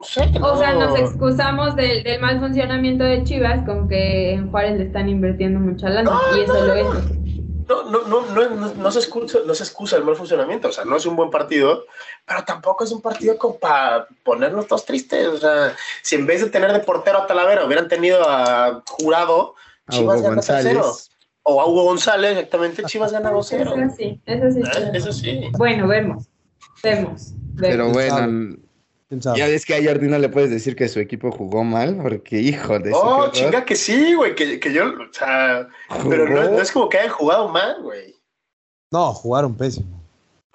No O sea, nos excusamos del, del mal funcionamiento de Chivas con que en Juárez le están invirtiendo mucha lana No, y eso no, lo es. No, no, no, no, no, no se excusa, no se excusa el mal funcionamiento, o sea, no es un buen partido, pero tampoco es un partido como para ponernos todos tristes, o sea, si en vez de tener de portero a Talavera hubieran tenido a Jurado, Chivas Hugo gana 3-0, González. o a Hugo González, exactamente, Chivas gana 2-0. Eso sí, eso sí. ¿Eh? Eso sí. Bueno, vemos, vemos. Pero vemos. bueno, ¿Quién sabe? Ya ves que a Jordi no le puedes decir que su equipo jugó mal, porque hijo de Oh, chinga que sí, güey, que, que yo, o sea, pero no, no es como que hayan jugado mal, güey. No, jugaron pésimo.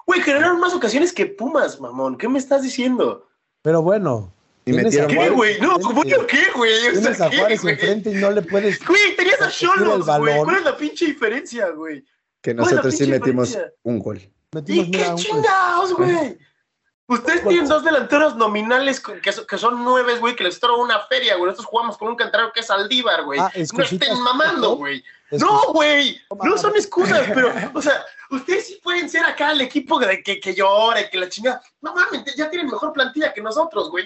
Güey, generaron más ocasiones que Pumas, mamón, ¿qué me estás diciendo? Pero bueno. Y metieron ¿Qué, güey? No. ¿cómo qué, güey? Tienes a ¿qué, Juárez güey? enfrente y no le puedes. Güey, tenías a Cholos, güey. balón. ¿Cuál es la pinche diferencia, güey? que ¿Cuál es la nosotros sí metimos diferencia? un gol. Metimos, ¿Y qué un- chingados, güey? Ustedes tienen dos delanteros nominales que, son- que son nueve, güey, que les estoy una feria, güey. Nosotros jugamos con un canterano que es Aldívar, güey. Ah, no estén mamando, güey. No, que- güey. No son excusas, pero, o sea, ustedes sí pueden ser acá el equipo de que, que llore, que la chingada. No mames, ya tienen mejor plantilla que nosotros, güey.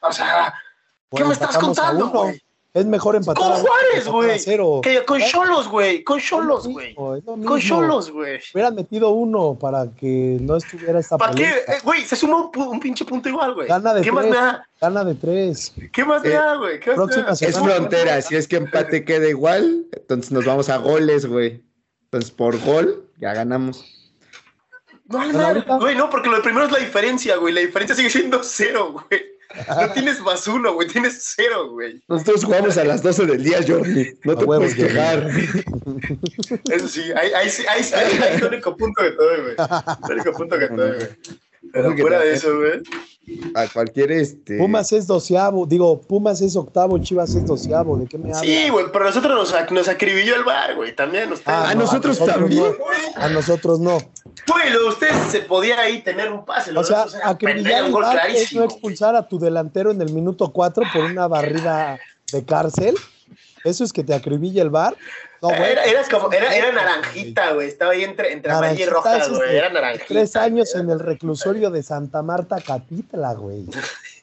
O sea, ¿qué Bueno, me estás contando, güey? Es mejor empatar Con Juárez, güey. Que con. Cholos, güey. Con Cholos, güey. Con. Cholos, güey. Hubieran metido uno para que no estuviera esta ¿Para qué? Eh, Güey, se suma un, pinche punto igual, güey. Gana de ¿Qué más tres. me da? Gana de tres. ¿Qué más me Eh, da, güey? ¿Qué más? Es frontera, si es que empate queda igual, entonces nos vamos a goles, güey. Entonces por gol ya ganamos. No, no, güey, no, porque lo de primero es la diferencia, güey. La diferencia sigue siendo cero, güey. No tienes más uno, güey. Tienes cero, güy. Nosotros jugamos a las 12 del día, Jordi. No A te huevos, puedes quejar. Eso sí, ahí, ahí, ahí, ahí, ahí es el único punto que te doy, güey. El único punto que te doy, güey. Pero fuera de eso, güey. A cualquier este. Pumas es doceavo. Digo, Pumas es octavo, Chivas es doceavo. ¿De qué me hablas? Sí, güey, pero nosotros nos, ac- nos acribilló el bar, güey. También ustedes. Ah, no, nosotros a también. no. A nosotros no. Güey, lo de ustedes se podía ahí tener un pase. lo O sea, un gol VAR es no expulsar a tu delantero en el minuto 4 por una barrida de cárcel. ¿Eso es que te acribilla el bar? No, güey. Era, era como, era, era naranjita, güey. Estaba ahí entre, entre amarilla y roja, güey. Era naranjita. Tres años en el reclusorio de Santa Marta, Catitla, güey.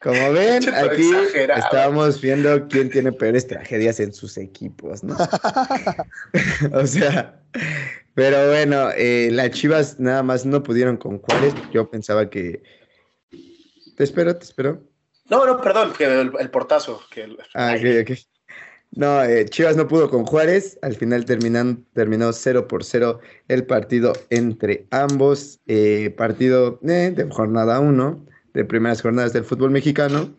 Como ven, aquí exagerado. estábamos viendo quién tiene peores tragedias en sus equipos, ¿no? o sea, pero bueno, eh, las Chivas nada más no pudieron con Juárez. Yo pensaba que. Te espero, te espero. No, no, perdón, que el, el portazo. Que el- Ah, ok, ok. No, eh, Chivas no pudo con Juárez. Al final terminan, terminó 0 por 0 el partido entre ambos. eh, partido eh, de jornada 1, de primeras jornadas del fútbol mexicano.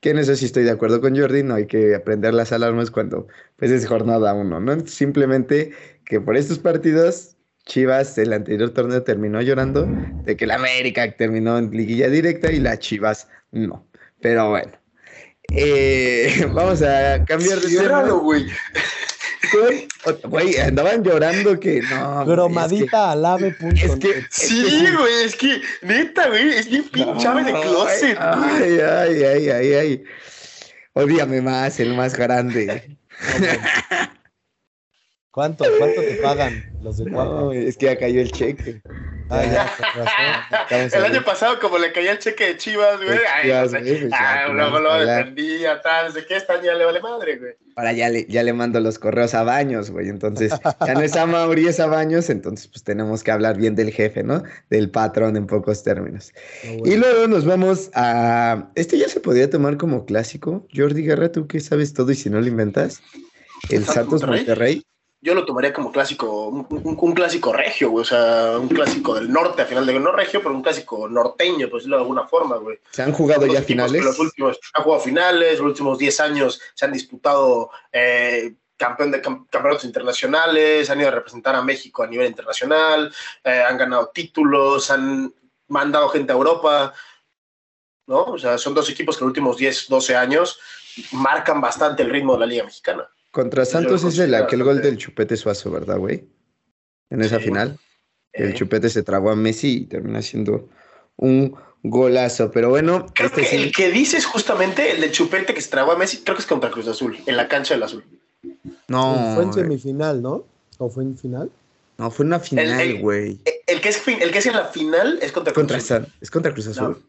Que en eso sí estoy de acuerdo con Jordi. No hay que aprender las alarmas cuando pues, es jornada 1, ¿no? Simplemente que por estos partidos. Chivas el anterior torneo terminó llorando de que la América terminó en liguilla directa y las Chivas no. Pero bueno. Eh, vamos a cambiar de tema. güey. Güey, andaban llorando que no. güey, Cromadita al ave. punto es que-. Sí, güey, es que, neta, güey, es bien ave de closet, Ay, ay, ay, ay, ay. Odíame más, el más grande. ¿Cuánto, ¿Cuánto te pagan los de cuatro? No, es que ya cayó el cheque. Ah, ya, razón. El año pasado, como le caía el cheque de Chivas, güey, De ay, Chivas, no sé, pues ya, ah, que luego lo defendía, tal, no sé qué, esta ya le vale madre, güey. Ahora ya le, ya le mando los correos a Baños, güey. Entonces, ya no es a Mauri, es a Baños. Entonces, pues tenemos que hablar bien del jefe, ¿no? Del patrón en pocos términos. No, güey. Y luego nos vamos a. Este ya se podría tomar como clásico. Jordi Guerra, tú que sabes todo y si no lo inventas. El ¿Santos Santos Monterrey? Monterrey. Yo lo tomaría como clásico, un, clásico regio, güey, o sea, un clásico del norte, al final de no regio, pero un clásico norteño, por decirlo de alguna forma, güey. Se han jugado Los ya finales. Los últimos han jugado finales, los últimos 10 años se han disputado eh, campeón de cam- campeonatos internacionales, han ido a representar a México a nivel internacional, eh, han ganado títulos, han mandado gente a Europa, ¿no? O sea, son dos equipos que en los últimos 10, 12 años marcan bastante el ritmo de la Liga Mexicana. Contra Santos es el, aquel gol del Chupete Suazo, ¿verdad, güey? En esa Sí. final. El Eh, Chupete se tragó a Messi y termina siendo un golazo. Pero bueno, Creo este que sí. el que dices justamente, el de Chupete que se tragó a Messi, creo que es contra Cruz Azul, en la cancha del Azul. No, Fue en semifinal, ¿no? ¿O fue en final? No, fue una El- final, el- güey. El, que es fin- el que es en la final es contra Cruz Contra Azul. San- Es contra Cruz Azul.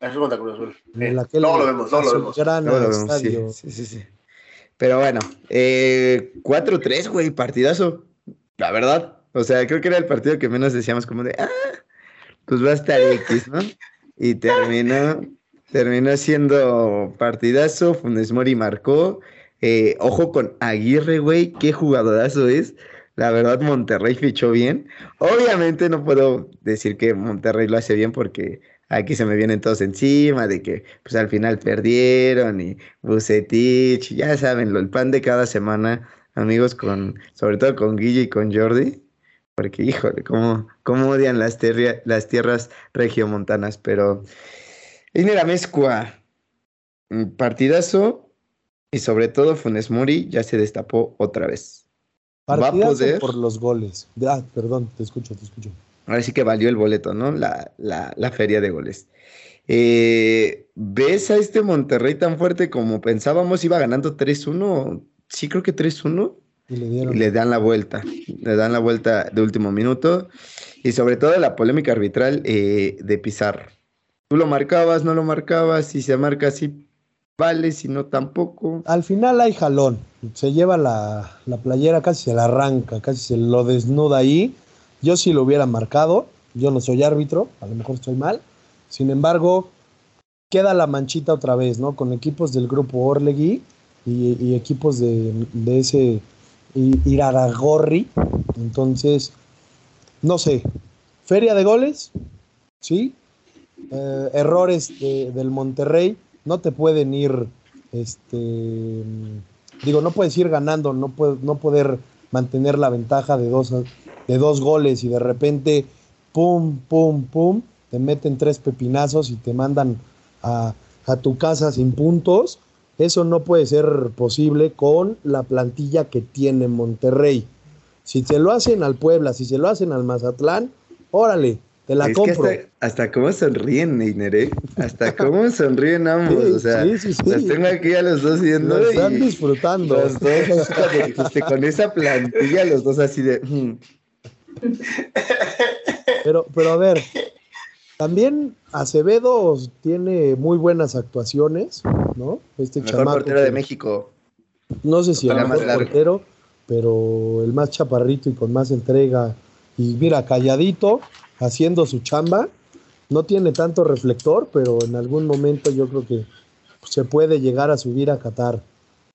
Es contra Cruz Azul. En Eh, lo vemos, luego lo vemos. azulgrana Luego lo vemos, sí, estadio. sí, sí, sí. Pero bueno, eh, 4-3, güey, partidazo. La verdad. O sea, creo que era el partido que menos decíamos como de, ah, pues va a estar X, ¿no? Y terminó, terminó siendo partidazo. Funes Mori marcó. Eh, ojo con Aguirre, güey, qué jugadorazo es. La verdad, Monterrey fichó bien. Obviamente no puedo decir que Monterrey lo hace bien porque aquí se me vienen todos encima de que pues al final perdieron y Bucetich, ya saben, lo, el pan de cada semana, amigos, con, sobre todo con Guille y con Jordi, porque híjole, cómo, cómo odian las, terria- las tierras regiomontanas, pero en la mezcua, mm, partidazo y sobre todo Funes Mori ya se destapó otra vez. Va a Partidazo poder- por los goles. Ah, perdón, te escucho, te escucho. Ahora sí que valió el boleto, ¿no? La, la, la feria de goles. Eh, ¿Ves a este Monterrey tan fuerte como pensábamos? Iba ganando 3-1. Sí, creo que 3-1. Y le Y dieron. le dan la vuelta. Le dan la vuelta de último minuto. Y sobre todo la polémica arbitral eh, de Pizarro. Tú lo marcabas, no lo marcabas. Si se marca así, vale. Si no, tampoco. Al final hay jalón. Se lleva la, la playera, casi se la arranca, casi se lo desnuda ahí. Yo sí lo hubiera marcado. Yo no soy árbitro, a lo mejor estoy mal. Sin embargo, queda la manchita otra vez, ¿no? Con equipos del grupo Orlegui y, equipos de, de ese Iraragorri. Entonces, no sé. Feria de goles, ¿sí? Eh, errores de- del Monterrey. No te pueden ir, este, digo, no puedes ir ganando, no, puede- no poder mantener la ventaja de dos, de dos goles y de repente, pum, pum, pum, te meten tres pepinazos y te mandan a, a tu casa sin puntos. Eso no puede ser posible con la plantilla que tiene Monterrey. Si se lo hacen al Puebla, si se lo hacen al Mazatlán, órale, te la es compro. que hasta, hasta cómo sonríen, Neiner, ¿eh? Hasta cómo sonríen ambos. Sí, o sea, sí, sí, los tengo aquí a los dos viendo. Lo y- están disfrutando. Los dos, dijiste, con esa plantilla, los dos así de. Pero, pero a ver, también Acevedo tiene muy buenas actuaciones, ¿no? Este Mejor chamaco portero de México. No sé si el mejor portero, pero el más chaparrito y con más entrega. Y mira, calladito, haciendo su chamba. No tiene tanto reflector, pero en algún momento yo creo que se puede llegar a subir a Qatar.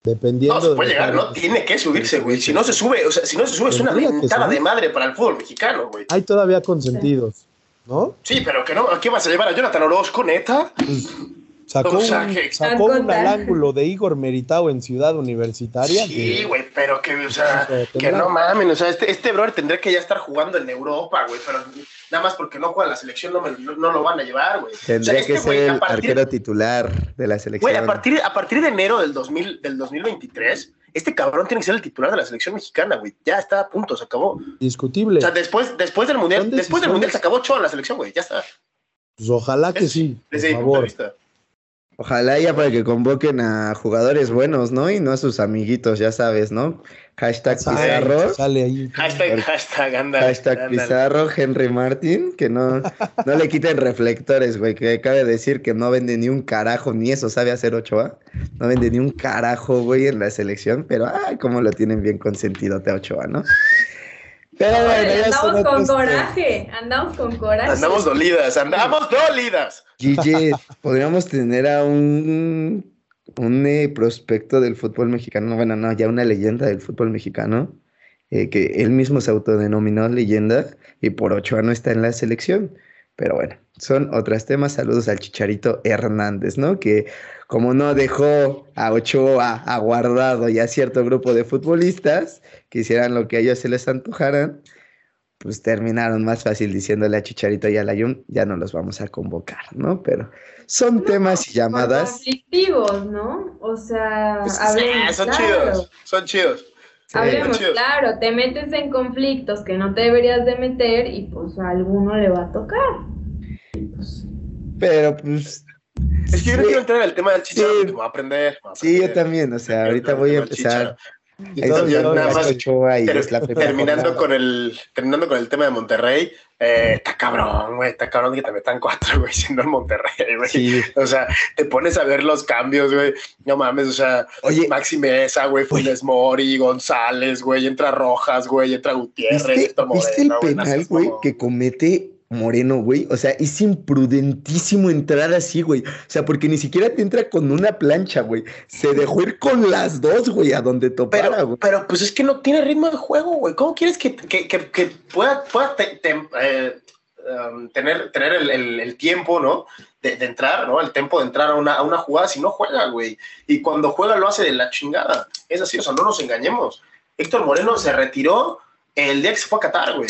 Dependiendo No, se de puede llegar, no tiene que subirse, güey. Si no se sube, o sea, si no se sube, es una mentada de madre para el fútbol mexicano, güey. Hay todavía consentidos, ¿no? Sí, pero que no, ¿a qué vas a llevar a Jonathan Orozco, neta? Sacó, O sea, un, que- sacó un al ángulo de Igor Meritao en Ciudad Universitaria. Sí, que- güey, pero que, o sea, que no mamen, o sea, este, este brother tendría que ya estar jugando en Europa, güey, pero nada más porque no juega en la selección no, me- no- no lo van a llevar, güey. Tendría O sea, que este ser a el partir- arquero titular de la selección. Güey, a partir, a partir de enero del, 2000, del 2023, este cabrón tiene que ser el titular de la selección mexicana, güey. Ya está a punto, se acabó. Discutible. O sea, después, después del mundial, después del mundial se acabó Ochoa en la selección, güey. Ya está. Pues ojalá que Es- sí, por Desde mi punto de vista. Ojalá ya para que convoquen a jugadores buenos, ¿no? Y no a sus amiguitos, ya sabes, ¿no? Hashtag Sale, Pizarro. Sale ahí. Hashtag, hashtag, ándale, Hashtag ándale. Pizarro, Henry Martin, que no, no le quiten reflectores, güey, que cabe decir que no vende ni un carajo, ni eso sabe hacer Ochoa, no vende ni un carajo, güey, en la selección, pero ay, cómo lo tienen bien consentido te Ochoa, ¿no? Pero bueno, Órale, ya son andamos con coraje, andamos con coraje. Andamos dolidas, andamos dolidas. Guille, podríamos tener a un, un eh, prospecto del fútbol mexicano, bueno, no, ya una leyenda del fútbol mexicano, eh, que él mismo se autodenominó leyenda y por Ochoa no está en la selección. Pero bueno, son otros temas. Saludos al Chicharito Hernández, ¿no? Que como no dejó a Ochoa aguardado y a cierto grupo de futbolistas que hicieran lo que a ellos se les antojaran, pues terminaron más fácil diciéndole a Chicharito y a Layun, ya no los vamos a convocar, ¿no? Pero son temas y llamadas. conflictivos, ¿no? O sea, Pues, hablemos son claro. chidos, son chidos. Sí. Hablemos claro, te metes en conflictos que no te deberías de meter y pues a alguno le va a tocar. Pues, Pero pues Es que yo no Sí. quiero entrar en el tema del chicharro Sí. porque me voy a aprender. me voy a sí, yo también, o sea, ahorita voy a el todo- nada más Ochoa y Ter- terminando jornada. con el terminando con el tema de Monterrey, eh, está cabrón, güey, está cabrón que te metan cuatro, güey, siendo el Monterrey, güey. Sí. O sea, te pones a ver los cambios, güey. No mames, o sea, Oye, Maxi Mesa, güey, Funes Mori, González, güey, entra Rojas, güey, entra Gutiérrez, ¿viste, el penal, güey, que comete Moreno, güey? O sea, es imprudentísimo entrar así, güey. O sea, porque ni siquiera te entra con una plancha, güey. Se dejó ir con las dos, güey, a donde topara, Pero, güey. pero pues es que no tiene ritmo de juego, güey. ¿Cómo quieres que, que, que, que pueda, pueda te- te- eh, um, tener, tener el, el- el tiempo, ¿no? De, de entrar, ¿no? El tiempo de entrar a una, a una jugada si no juega, güey. Y cuando juega lo hace de la chingada. Es así, o sea, no nos engañemos. Héctor Moreno se retiró el día que se fue a Qatar, güey.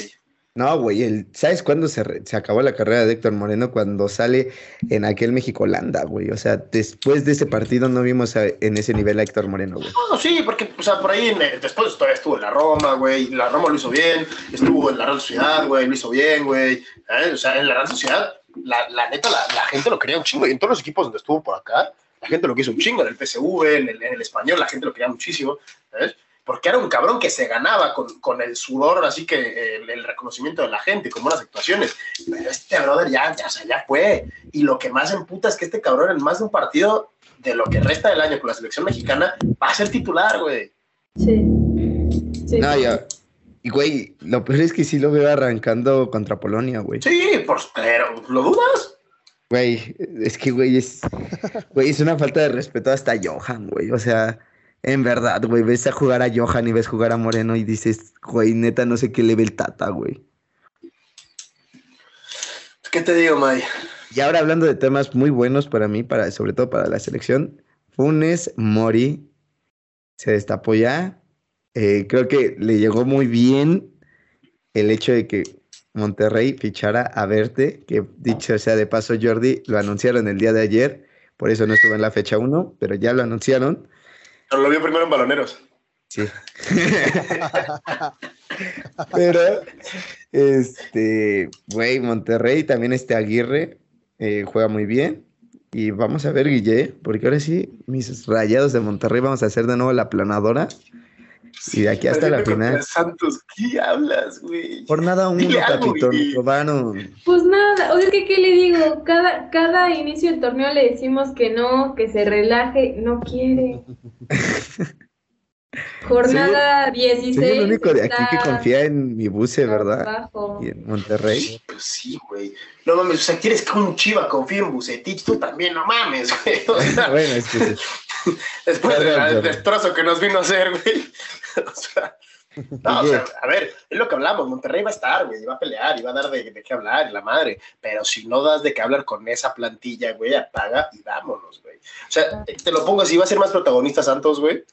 No, güey, el- ¿sabes cuándo se, se acabó la carrera de Héctor Moreno? Cuando sale en aquel México-Holanda, güey. O sea, después de ese partido no vimos en ese nivel a Héctor Moreno, güey. No, sí, porque, o sea, por ahí en- después todavía estuvo en la Roma, güey. La Roma lo hizo bien. Estuvo en la Real Sociedad, güey. Lo hizo bien, güey. ¿eh? O sea, en la Real Sociedad, la, la neta, la, la gente lo quería un chingo. Y en todos los equipos donde estuvo por acá, la gente lo quiso un chingo. En el PSV, en el, en el español, la gente lo quería muchísimo. ¿sabes? Porque era un cabrón que se ganaba con, con el sudor, así que el, el reconocimiento de la gente, con buenas actuaciones. Pero este brother ya, ya, o sea, ya fue. Y lo que más emputa es que este cabrón en más de un partido de lo que resta del año con la selección mexicana va a ser titular, güey. Sí. Sí. No, ya. Y, güey, lo peor es que sí lo veo arrancando contra Polonia, güey. Sí, por, pero ¿lo dudas? Güey, es que, güey, es, güey, es una falta de respeto hasta Johan, güey. O sea, en verdad, güey, ves a jugar a Johan y ves jugar a Moreno y dices, güey, neta, no sé qué le ve el tata, güey. ¿Qué te digo, May? Y ahora hablando de temas muy buenos para mí, para, sobre todo para la selección, Funes Mori se destapó ya. Eh, creo que le llegó muy bien el hecho de que Monterrey fichara a Verte, que dicho sea de paso, Jordi, lo anunciaron el día de ayer, por eso no estuvo en la fecha 1, pero ya lo anunciaron. Lo vio primero en baloneros. Sí. Pero, este, güey, Monterrey, también este Aguirre eh, juega muy bien. Y vamos a ver, Guille, porque ahora sí, mis rayados de Monterrey vamos a hacer de nuevo la planadora. Y de aquí hasta la final. Santos, ¿qué hablas, güey? Por nada uno, capitón. Guille. Probaron. Pues nada, o sea, que, ¿qué le digo? Cada, cada inicio del torneo le decimos que no, que se relaje, no quiere. Jornada 16. Soy el único de aquí que confía en mi buce, ¿verdad? abajo. Y en Monterrey. Pues sí, güey. No mames, o sea, quieres que un chiva confíe en Bucetich, tú también, no mames, güey. O sea, bueno, es que después del destrozo que nos vino a hacer, güey. O sea, no, o sea, a ver, es lo que hablamos, Monterrey va a estar, güey, va a pelear, y va a dar de, de qué hablar, y la madre, pero si no das de qué hablar con esa plantilla, güey, apaga y vámonos, güey. O sea, te lo pongo así, va a ser más protagonista Santos, güey,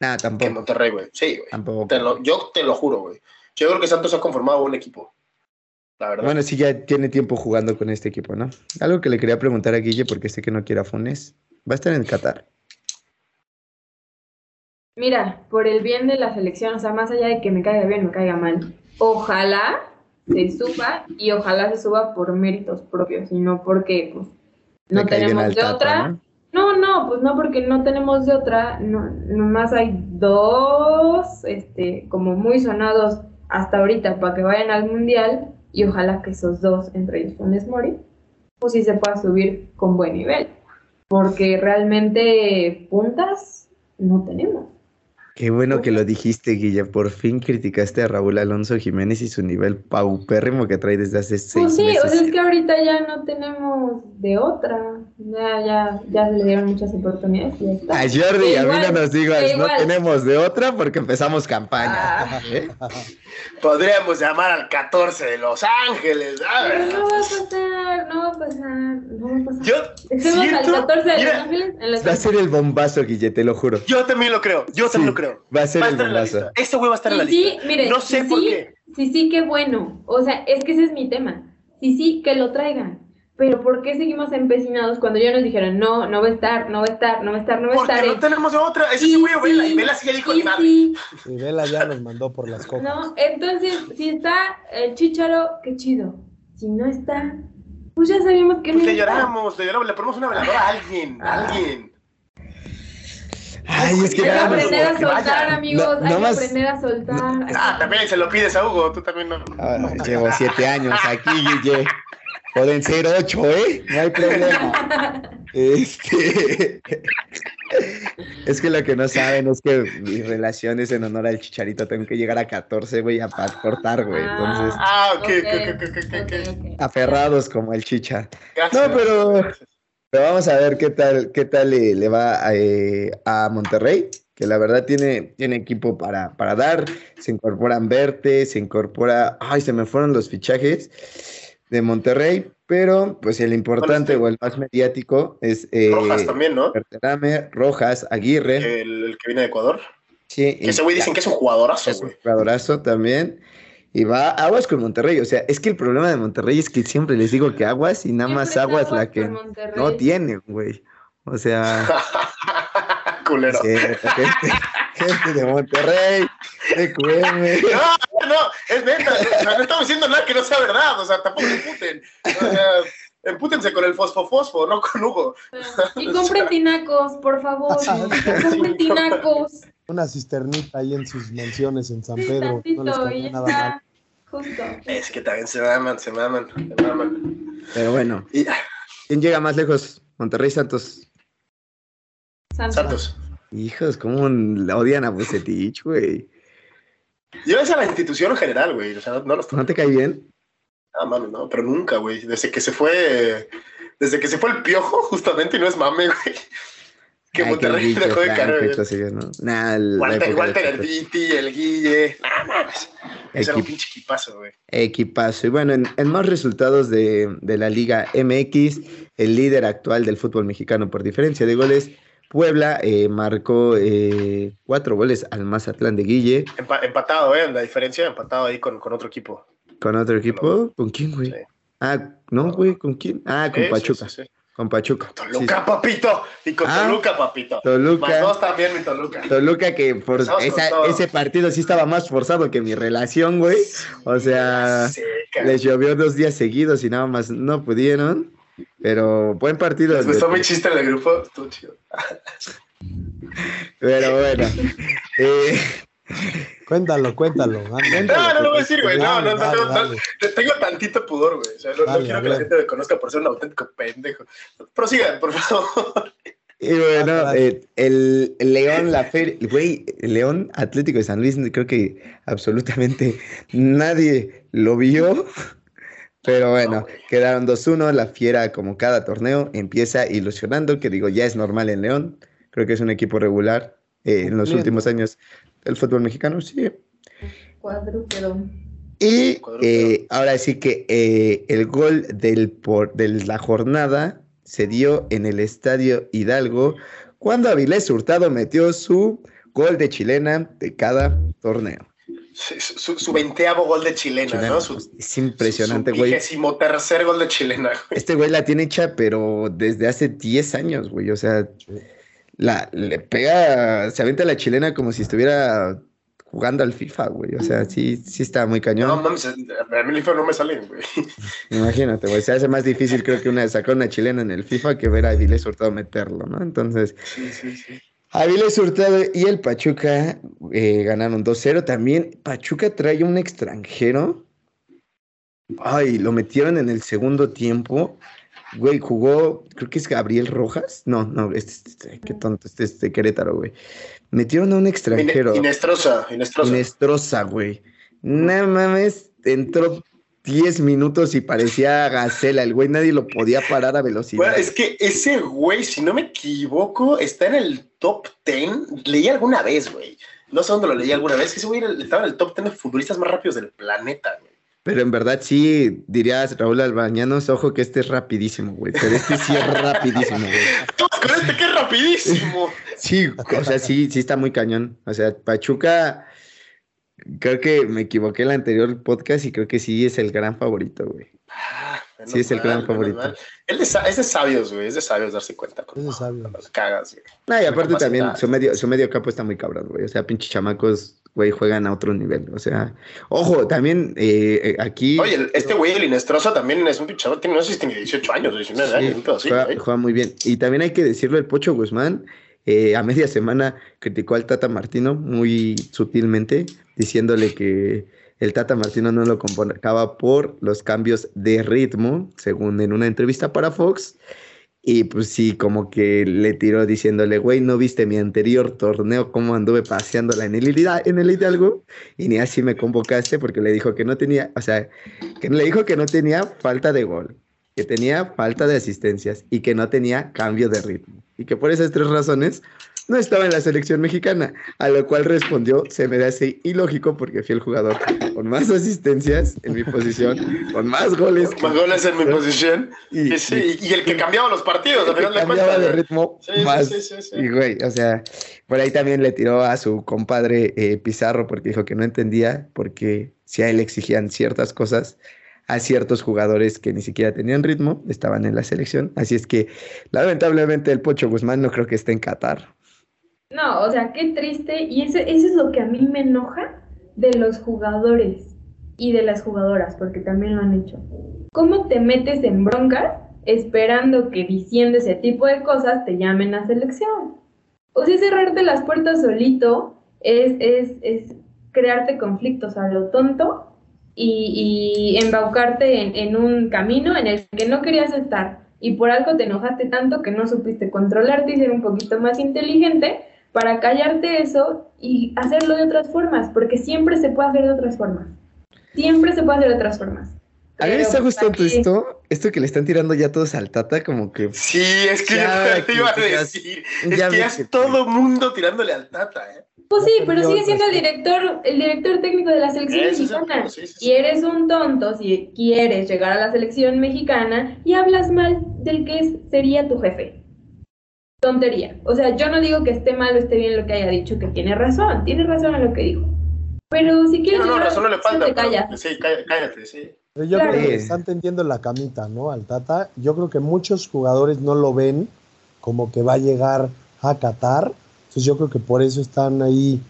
nada, que tampoco. Monterrey, güey. Sí, güey. Tampoco. Te lo- yo te lo juro, güey. Yo creo que Santos ha conformado un equipo, la verdad. Bueno, sí, ya tiene tiempo jugando con este equipo, ¿no? Algo que le quería preguntar a Guille, porque sé que no quiere a Funes. Va a estar en Qatar. Mira, por el bien de la selección, o sea, más allá de que me caiga bien, me caiga mal, ojalá se suba y ojalá se suba por méritos propios y no porque pues, no tenemos de otra. ¿no? No, no, pues no, porque no tenemos de otra. No, nomás hay dos, este, como muy sonados hasta ahorita para que vayan al mundial y ojalá que esos dos, entre ellos Funes Mori, pues sí se pueda subir con buen nivel. Porque realmente puntas no tenemos. Qué bueno que lo dijiste, Guille. Por fin criticaste a Raúl Alonso Jiménez y su nivel paupérrimo que trae desde hace seis Pues sí, meses. o sea, es que ahorita ya no tenemos de otra. Ya, ya, ya se le dieron muchas oportunidades y ya está. A Jordi, a mí no nos digas, no igual. tenemos de otra porque empezamos campaña. Ah. ¿eh? Podríamos llamar al 14 de Los Ángeles, no va a pasar, no va a pasar, no va a pasar. Yo Estemos al siento, 14 de Los Ángeles en la Va a ser el bombazo, Guille, te lo juro. yo también lo creo, yo Sí, también lo creo. Va a ser Va a el estar en la lista. Este güey va a estar en la Sí, lista. mire, no sé sí, por qué. Sí, sí, qué bueno. O sea, es que ese es mi tema. Sí, sí, que lo traigan. Pero ¿por qué seguimos empecinados cuando ya nos dijeron, no, no va a estar, no va a estar, no va a estar, no va a Porque estar? no Y- tenemos otra. Ese y sí, güey, Vela. Y Vela sí ya dijo y ni madre. sí, Y Vela ya nos mandó por las copas. ¿no? Entonces, si está el chicharo, qué chido. Si no está, pues ya sabíamos que no Pues le a estar. lloramos, le lloramos, le ponemos una veladora a alguien, a alguien. Ay, es que Hay que aprender a soltar, amigos. No- hay que aprender a soltar. Ah, también se lo pides a Hugo, tú también no. Ah, llevo siete años aquí, Guille. Pueden ser ocho, ¿eh? No hay problema. Este. Es que lo que no saben es que mis relaciones en honor al chicharito tengo que llegar a 14, güey, a cortar, güey. Entonces, Ah, ok, Ok, ok, ok, ok, ok, ok, ok. ok. aferrados como el chicha. Gracias, No, pero- gracias. Pero vamos a ver qué tal, qué tal le, le va a, eh, a Monterrey, que la verdad tiene, tiene equipo para, para dar. Se incorporan Verte, se incorpora. Ay, se me fueron los fichajes de Monterrey, pero pues el importante Bueno, o el más mediático es eh, Rojas también, ¿no? Berterame, Rojas, Aguirre. El, el que viene de Ecuador. Sí, Que ese güey dicen que es un jugadorazo, es un güey. jugadorazo también. Y va aguas con Monterrey. O sea, es que el problema de Monterrey es que siempre les digo que aguas y nada más aguas aguas la que Monterrey. no tienen, güey. O sea. Culero. Sí, gente, gente de Monterrey, recuerden. No, no, es neta. O sea, no estamos diciendo nada que no sea verdad. O sea, tampoco emputen. O sea, empútense con el fosfo-fosfo, no con Hugo. Y compren tinacos, por favor. Compren tinacos. Una cisternita ahí en sus mansiones en San Sí, Pedro. No les tantito, y cae ya nada mal. está. Justo. Es que también se maman, se maman, se maman. Pero bueno, Y, ¿quién llega más lejos? Monterrey Santos. Santos. Santos. Hijos, ¿cómo la odian a Bucetich, güey? Yo es a la institución en general, güey. O sea, no, no los ¿No te cae bien? Ah, mames, no, pero nunca, güey. Desde que se fue, desde que se fue el piojo, justamente, y no es mame, güey. Que Monterrey dejó de cosillas, ¿no? Nah, Walter, Walter el Viti, el Guille. Nah, mames. Ese era un pinche equipazo, güey. Equipazo. Y bueno, en, en más resultados de, de la Liga MX, el líder actual del fútbol mexicano por diferencia de goles, Puebla eh, marcó eh, cuatro goles al Mazatlán de Guille. Empa- empatado, ¿eh? La diferencia, empatado ahí con, con otro equipo. ¿Con otro equipo? ¿Con quién, güey? Sí. Ah, no, güey, ¿con quién? Ah, con Pachuca. sí, sí. Con Pachuca. Toluca, papito. Y con Ah, Toluca, papito. Toluca. Más dos también, mi Toluca. Toluca que por esa- ese partido sí estaba más forzado que mi relación, güey. O sea, Sí, les llovió dos días seguidos y nada más no pudieron. Pero buen partido. Les gustó mi chiste en el grupo. Estuvo chido. Pero bueno. Eh, Cuéntalo, cuéntalo. No, no lo voy a decir, güey. No, no, no, Dale, no, no. dale. Te- Tengo tantito pudor, güey. O sea, no, no quiero que la gente me conozca por ser un auténtico pendejo. Prosigan, por favor. y bueno, eh, el, León, la feria, güey, el León Atlético de San Luis, creo que absolutamente nadie lo vio. Pero bueno, No, quedaron 2-1. La Fiera, como cada torneo, empieza ilusionando, que digo, ya es normal en León. Creo que es un equipo regular eh, en los últimos años del fútbol mexicano, sí. Cuadrúpedo. Y eh, ahora sí que eh, el gol del por, de la jornada se dio en el Estadio Hidalgo cuando Avilés Hurtado metió su gol de chilena de cada torneo. Su, su, su veinteavo gol de chilena, Chilena, ¿no? Su, es impresionante, su güey. vigésimo tercer gol de chilena, güey. Este güey la tiene hecha, pero desde hace 10 años, güey. O sea, la, le pega, se avienta la chilena como si estuviera jugando al FIFA, güey. O sea, sí, sí está muy cañón. No mames, a mí el FIFA no me salen, güey. Imagínate, güey. Se hace más difícil, creo que una sacar una chilena en el FIFA que ver a Avilés Hurtado meterlo, ¿no? Entonces, Sí, sí, sí. Avilés Hurtado y el Pachuca eh, ganaron 2-0. También Pachuca trae un extranjero. Ay, lo metieron en el segundo tiempo. Güey, jugó, creo que es Gabriel Rojas. No, no, este, este- qué tonto, este es de Querétaro, güey. Metieron a un extranjero. Ine- Inestrosa, Inestrosa. Inestrosa, güey. No mames, entró 10 minutos y parecía gacela. El güey nadie lo podía parar a velocidad. Bueno, es que ese güey, si no me equivoco, está en el top 10. Leí alguna vez, güey. No sé dónde lo leí alguna vez. que Ese güey estaba en el top 10 de futbolistas más rápidos del planeta, güey. Pero en verdad sí, dirías Raúl Albañanos, ojo que este es rapidísimo, güey. Pero este sí es rapidísimo, güey. Vamos con este que es rapidísimo. Sí, o sea, sí, sí está muy cañón. O sea, Pachuca, creo que me equivoqué en el anterior podcast y creo que sí es el gran favorito, güey. Ah, Sí, es el gran favorito. Él es, es de sabios, güey. Es de sabios darse cuenta. Es de sabios. las cagas, güey. No, y aparte también su medio, su medio campo está muy cabrón, güey. O sea, pinches chamacos, güey, juegan a otro nivel. O sea, ojo, también eh, eh, aquí. Oye, este güey, el Inestrosa, también es un pinchado. Tiene, no sé si tiene 18 años, 19 Sí, años, un pedo así, juega muy bien. Y también hay que decirlo el Pocho Guzmán, eh, a media semana criticó al Tata Martino muy sutilmente, diciéndole que el Tata Martino no lo convocaba por los cambios de ritmo, según en una entrevista para Fox. Y pues sí, como que le tiró diciéndole, güey, ¿no viste mi anterior torneo cómo anduve paseándola en el, en el Hidalgo? Y ni así me convocaste porque le dijo que no tenía, o sea, que le dijo que no tenía falta de gol, que tenía falta de asistencias y que no tenía cambio de ritmo. Y que por esas tres razones no estaba en la selección mexicana, a lo cual respondió, se me hace ilógico porque fui el jugador con más asistencias en mi posición, con más goles. Más goles en mi posición. Y, el que cambiaba los partidos, a final Cambiaba de ritmo más. y güey, o sea, por ahí también le tiró a su compadre eh, Pizarro porque dijo que no entendía porque si a él exigían ciertas cosas, a ciertos jugadores que ni siquiera tenían ritmo, estaban en la selección. Así es que lamentablemente el Pocho Guzmán no creo que esté en Qatar. No, o sea, qué triste. Y eso, eso es lo que a mí me enoja de los jugadores y de las jugadoras, porque también lo han hecho. ¿Cómo te metes en broncas esperando que diciendo ese tipo de cosas te llamen a selección? O sea, cerrarte las puertas solito es, es, es crearte conflictos a lo tonto y, embaucarte en un camino en el que no querías estar. Y por algo te enojaste tanto que no supiste controlarte y ser un poquito más inteligente para callarte eso y hacerlo de otras formas, porque siempre se puede hacer de otras formas. Siempre se puede hacer de otras formas. a mí me está gustando esto, esto que le están tirando ya todos al Tata, como que... Sí, es que ya, te iba a decir, es ya que ya es todo mundo tirándole al Tata, ¿eh? Pues sí, pero sigue siendo el director, el director técnico de la selección mexicana. y eres un tonto si quieres llegar a la selección mexicana y hablas mal del que sería tu jefe tontería. O sea, yo no digo que esté mal o esté bien lo que haya dicho, que tiene razón, tiene razón en lo que dijo. Pero si quieres... No, no, razón no le falta. sí, cállate, sí. yo creo que están tendiendo la camita, ¿no? Al Tata. Yo creo que muchos jugadores no lo ven como que va a llegar a Qatar. Entonces yo creo que por eso están ahí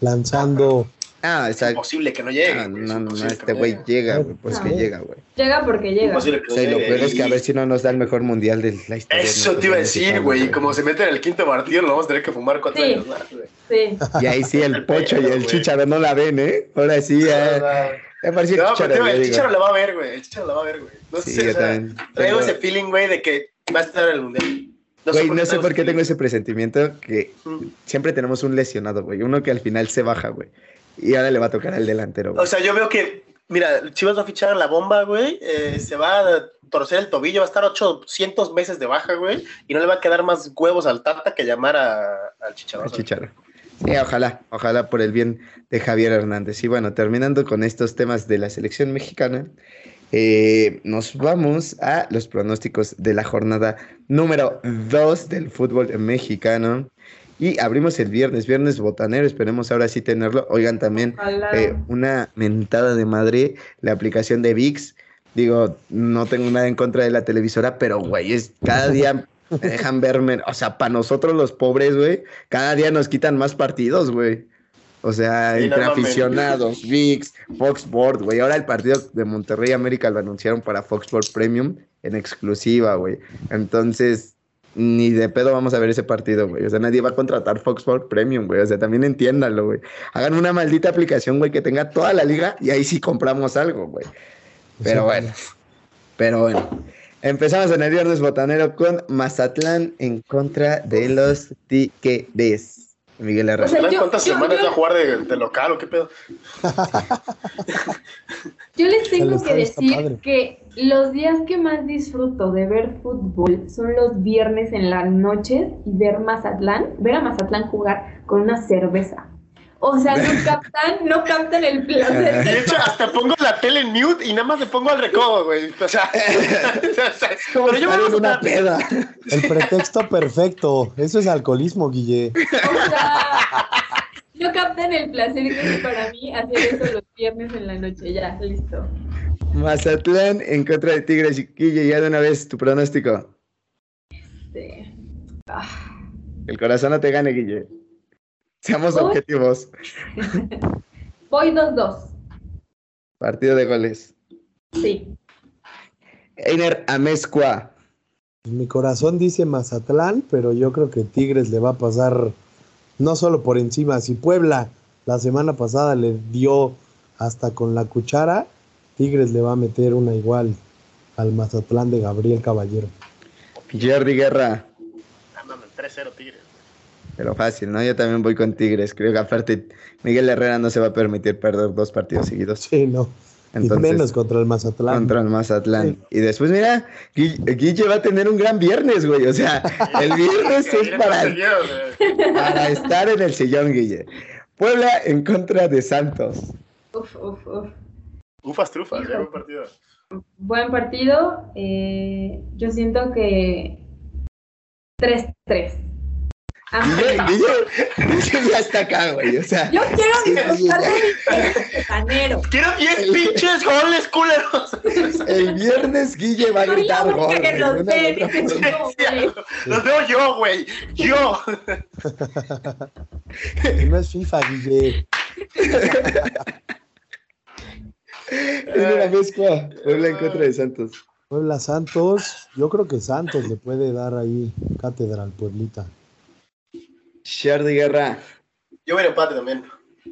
lanzando Ah, es imposible que no llegue. Ah, no, no, no, este güey llega, güey, pues que llega, güey. Llega porque llega. Que sí, lo peor es que a ver si no nos da el mejor mundial de la historia. Eso te iba a decir, güey. Y como se mete en el quinto partido, lo vamos a tener que fumar cuatro años más, güey. Sí. Y ahí sí, el pocho y el chicharo no la ven, ¿eh? Ahora sí. Me pareció no, chicharo, pero el chicharo la va a ver, güey. El chicharo la va a ver, güey. No sí, sé, o sea, traigo ese feeling, güey, de que va a estar el mundial. No güey, no sé por qué tengo ese presentimiento que mm. siempre tenemos un lesionado, güey. Uno que al final se baja, güey. Y ahora le va a tocar al delantero. O sea, yo veo que, mira, Chivas va a fichar la bomba, güey. Eh, se va a torcer el tobillo, va a estar 800 meses de baja, güey. Y no le va a quedar más huevos al Tata que llamar al Chicharro. Chicharro. Sí, ojalá, ojalá por el bien de Javier Hernández. Y bueno, terminando con estos temas de la selección mexicana, eh, nos vamos a los pronósticos de la jornada número 2 del fútbol mexicano. Y abrimos el viernes, viernes botanero, esperemos ahora sí tenerlo. Oigan, también eh, una mentada de madre, la aplicación de VIX. Digo, no tengo nada en contra de la televisora, pero güey, es cada día me dejan verme, o sea, para nosotros los pobres, güey, cada día nos quitan más partidos, güey. O sea, entre aficionados, VIX, Fox Sports, güey. Ahora el partido de Monterrey América lo anunciaron para Fox Sports Premium en exclusiva, güey. Entonces, ni de pedo vamos a ver ese partido, güey. O sea, nadie va a contratar Fox Sports Premium, güey. O sea, también entiéndanlo, güey. Hagan una maldita aplicación, güey, que tenga toda la liga y ahí sí compramos algo, güey. Pero bueno, pero bueno. Empezamos en el viernes botanero con Mazatlán en contra de los Tiquedes. Miguel Herrera. ¿Cuántas semanas va a jugar de, local o qué pedo? yo les tengo que decir que los días que más disfruto de ver fútbol son los viernes en la noche y ver Mazatlán, ver a Mazatlán jugar con una cerveza. O sea, no captan, no captan el placer. De hecho, hasta pongo la tele en mute y nada más le pongo al recodo, güey. O sea, pero yo me una peda. El pretexto perfecto. Eso es alcoholismo, Guille. O sea, no captan el placer que es para mí hacer eso los viernes en la noche. Ya, listo. Mazatlán en contra de Tigres y Guille, ya de una vez tu pronóstico. Sí. Ah. El corazón no te gane, Guille. Seamos objetivos. Voy 2-2. Partido de goles. Sí. Einer Amezcua. Mi corazón dice Mazatlán, pero yo creo que Tigres le va a pasar no solo por encima. Si Puebla la semana pasada le dio hasta con la cuchara, Tigres le va a meter una igual al Mazatlán de Gabriel Caballero. Jordi Guerra. Ándame, 3-0 Tigres. Pero fácil, ¿no? Yo también voy con Tigres. Creo que aparte Miguel Herrera no se va a permitir perder dos partidos seguidos. Sí, no. Entonces, y menos contra el Mazatlán. Contra el Mazatlán. Y después, mira, Gui- Guille va a tener un gran viernes, güey. O sea, el viernes es para, para estar en el sillón, Guille. Puebla en contra de Santos. Uf, uf, uf. Ufas trufas, buen partido. Buen partido. eh, yo siento que 3-3. Guille, Ajá. Guille, Guille ya está acá, güey. O sea, Yo quiero disfrutar de mi. Quiero 10 pinches goles, culeros. el viernes Guille va a gritar gol. los veo yo, güey. Yo. No es FIFA, Guille. En una mezcla, Puebla en contra de Santos. Puebla Santos, yo creo que Santos le puede dar ahí cátedra al Pueblita. Shardy Guerra. Yo voy a empate también.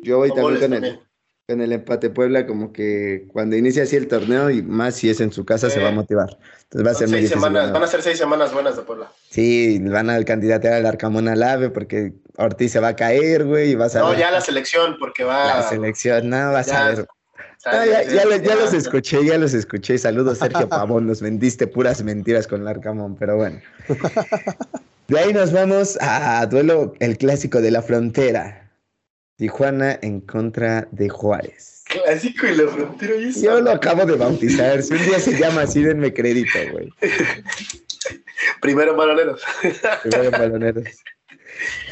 Yo voy Con también con el, también. con el empate Puebla, como que cuando inicia así el torneo y más si es en su casa se va a motivar. Entonces va a ser muy difícil. semanas, van a ser seis semanas buenas de Puebla. Sí, van a candidatear al Arcamón al AVE porque Ortiz se va a caer, güey, y vas a No, ver ya la selección, porque va. la selección. No, vas Ya, a ver. No, ya, ya los, ya los ya- escuché, ya los escuché. Saludos, Sergio Pavón. Nos vendiste puras mentiras con el Arcamón, pero bueno. De ahí nos vamos a duelo, el clásico de la frontera. Tijuana en contra de Juárez. Clásico y la frontera. y. Yo lo acabo de bautizar. Si un día se llama así, denme crédito, güey. Primero baloneros. Primero baloneros.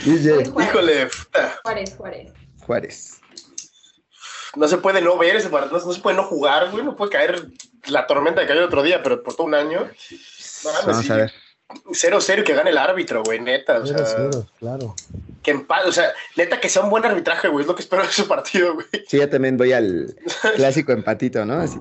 Juárez, Híjole, puta, Juárez, Juárez. Juárez. no se puede no ver ese partido, no, se puede no jugar, güey. No puede caer la tormenta que cayó el otro día, pero por todo un año. Vamos sí. a ver. 0-0 que gane el árbitro, güey, neta. O sea, 0-0, claro. que empa- o sea, neta que sea un buen arbitraje, güey. Es lo que espero de ese partido, güey. Sí, yo también voy al clásico empatito, ¿no? Así.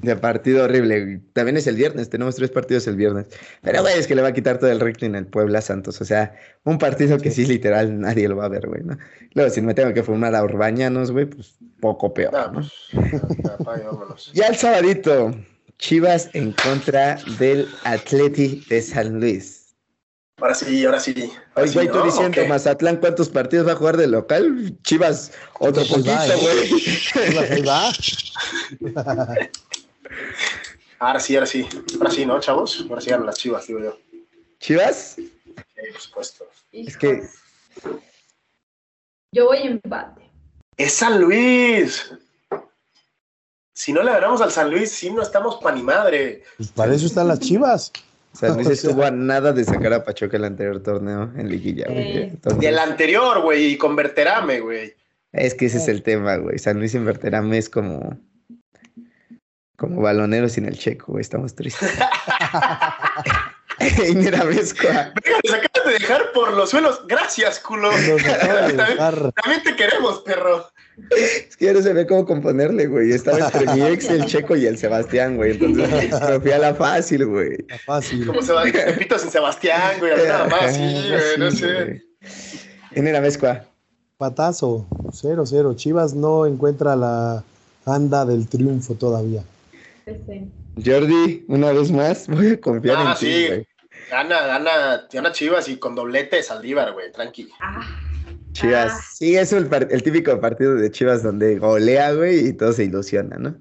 De partido horrible. También es el viernes, tenemos tres partidos el viernes. Pero, güey, es que le va a quitar todo el rating al Puebla Santos. O sea, un partido que sí, literal, nadie lo va a ver, güey, ¿no? Luego, si me tengo que formar a Urbañanos, güey, pues poco peor, Ah, ¿no? pues, vámonos. Ya el sabadito, Chivas en contra del Atleti de San Luis. Ahora sí, ahora sí. Ahora Oye, sí, güey, tú ¿no? diciendo. Mazatlán, ¿cuántos partidos va a jugar de local? Chivas, otro Pues poquito, ¿eh? güey. Chivas, ahí va. Ahora sí, ahora sí. Ahora sí, ¿no, chavos? Ahora sí ganan las chivas, digo yo. ¿Chivas? Sí, por supuesto. Es que- Yo voy empate. ¡Es San Luis! Si no le ganamos al San Luis, sí no estamos pa' ni madre. Pues para eso están las Chivas. San Luis O sea- estuvo a nada de sacar a Pachuca el anterior torneo en liguilla, güey. Sí. Entonces, Del anterior, güey, y con Berterame, güey. es que ese es el tema, güey. San Luis Inverterame es como como balonero sin el checo, güey. Estamos tristes. y mira, Vescoa. Nos acabas de dejar por los suelos. Gracias, culo. También te queremos, perro. Es que ya no sabía cómo componerle, güey. Estaba entre mi ex, el checo y el Sebastián, güey. Entonces me fui a la fácil, güey. Está fácil. Como se va Pepito sin Sebastián, güey. Nada más, sí, güey, no Sí, sé. güey. Y mira, Vescoa. Patazo, 0-0. Chivas no encuentra la anda del triunfo todavía. Jordi, una vez más, voy a confiar Ah, en ti, sí. güey. Gana, gana, gana Chivas y con doblete de Saldívar, güey, tranqui. Ah, Chivas. Ah. Sí, es el, típico partido de Chivas donde golea, güey, y todo se ilusiona, ¿no?